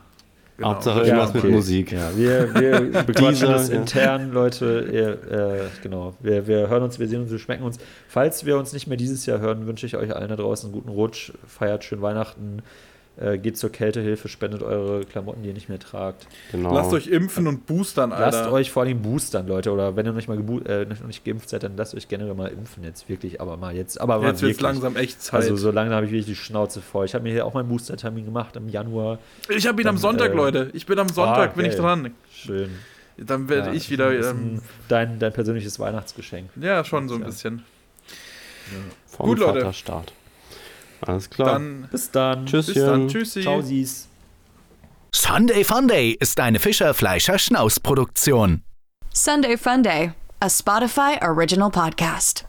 Genau. Hauptsache irgendwas ja, okay. mit Musik. Ja, wir, wir (laughs) bequatschen das intern, Leute. Ihr, äh, genau. Wir, wir hören uns, wir sehen uns, wir schmecken uns. Falls wir uns nicht mehr dieses Jahr hören, wünsche ich euch allen da draußen einen guten Rutsch. Feiert schön Weihnachten. Äh, geht zur Kältehilfe, spendet eure Klamotten, die ihr nicht mehr tragt. Genau. Lasst euch impfen und boostern, Alter. Lasst euch vor allem boostern, Leute. Oder wenn ihr noch nicht mal äh, noch nicht geimpft seid, dann lasst euch generell mal impfen. Jetzt wirklich, aber mal jetzt. Aber jetzt wird langsam echt Zeit. Also so lange habe ich wirklich die Schnauze voll. Ich habe mir hier auch meinen Booster-Termin gemacht im Januar. Ich habe ihn dann, am Sonntag, äh, Leute. Ich bin am Sonntag, ah, bin ich dran. Schön. Dann werde ja, ich wieder. Ähm, dein, dein persönliches Weihnachtsgeschenk. Ja, schon so ein bisschen. Ja. Vom Gut, Leute. Vaterstart. Alles klar. Dann, bis dann. Tschüsschen. Bis dann. Tschüssi. Ciao, Sies. Sunday Funday ist eine Fischer Fleischer Schnaus Produktion. Sunday Funday, a Spotify original podcast.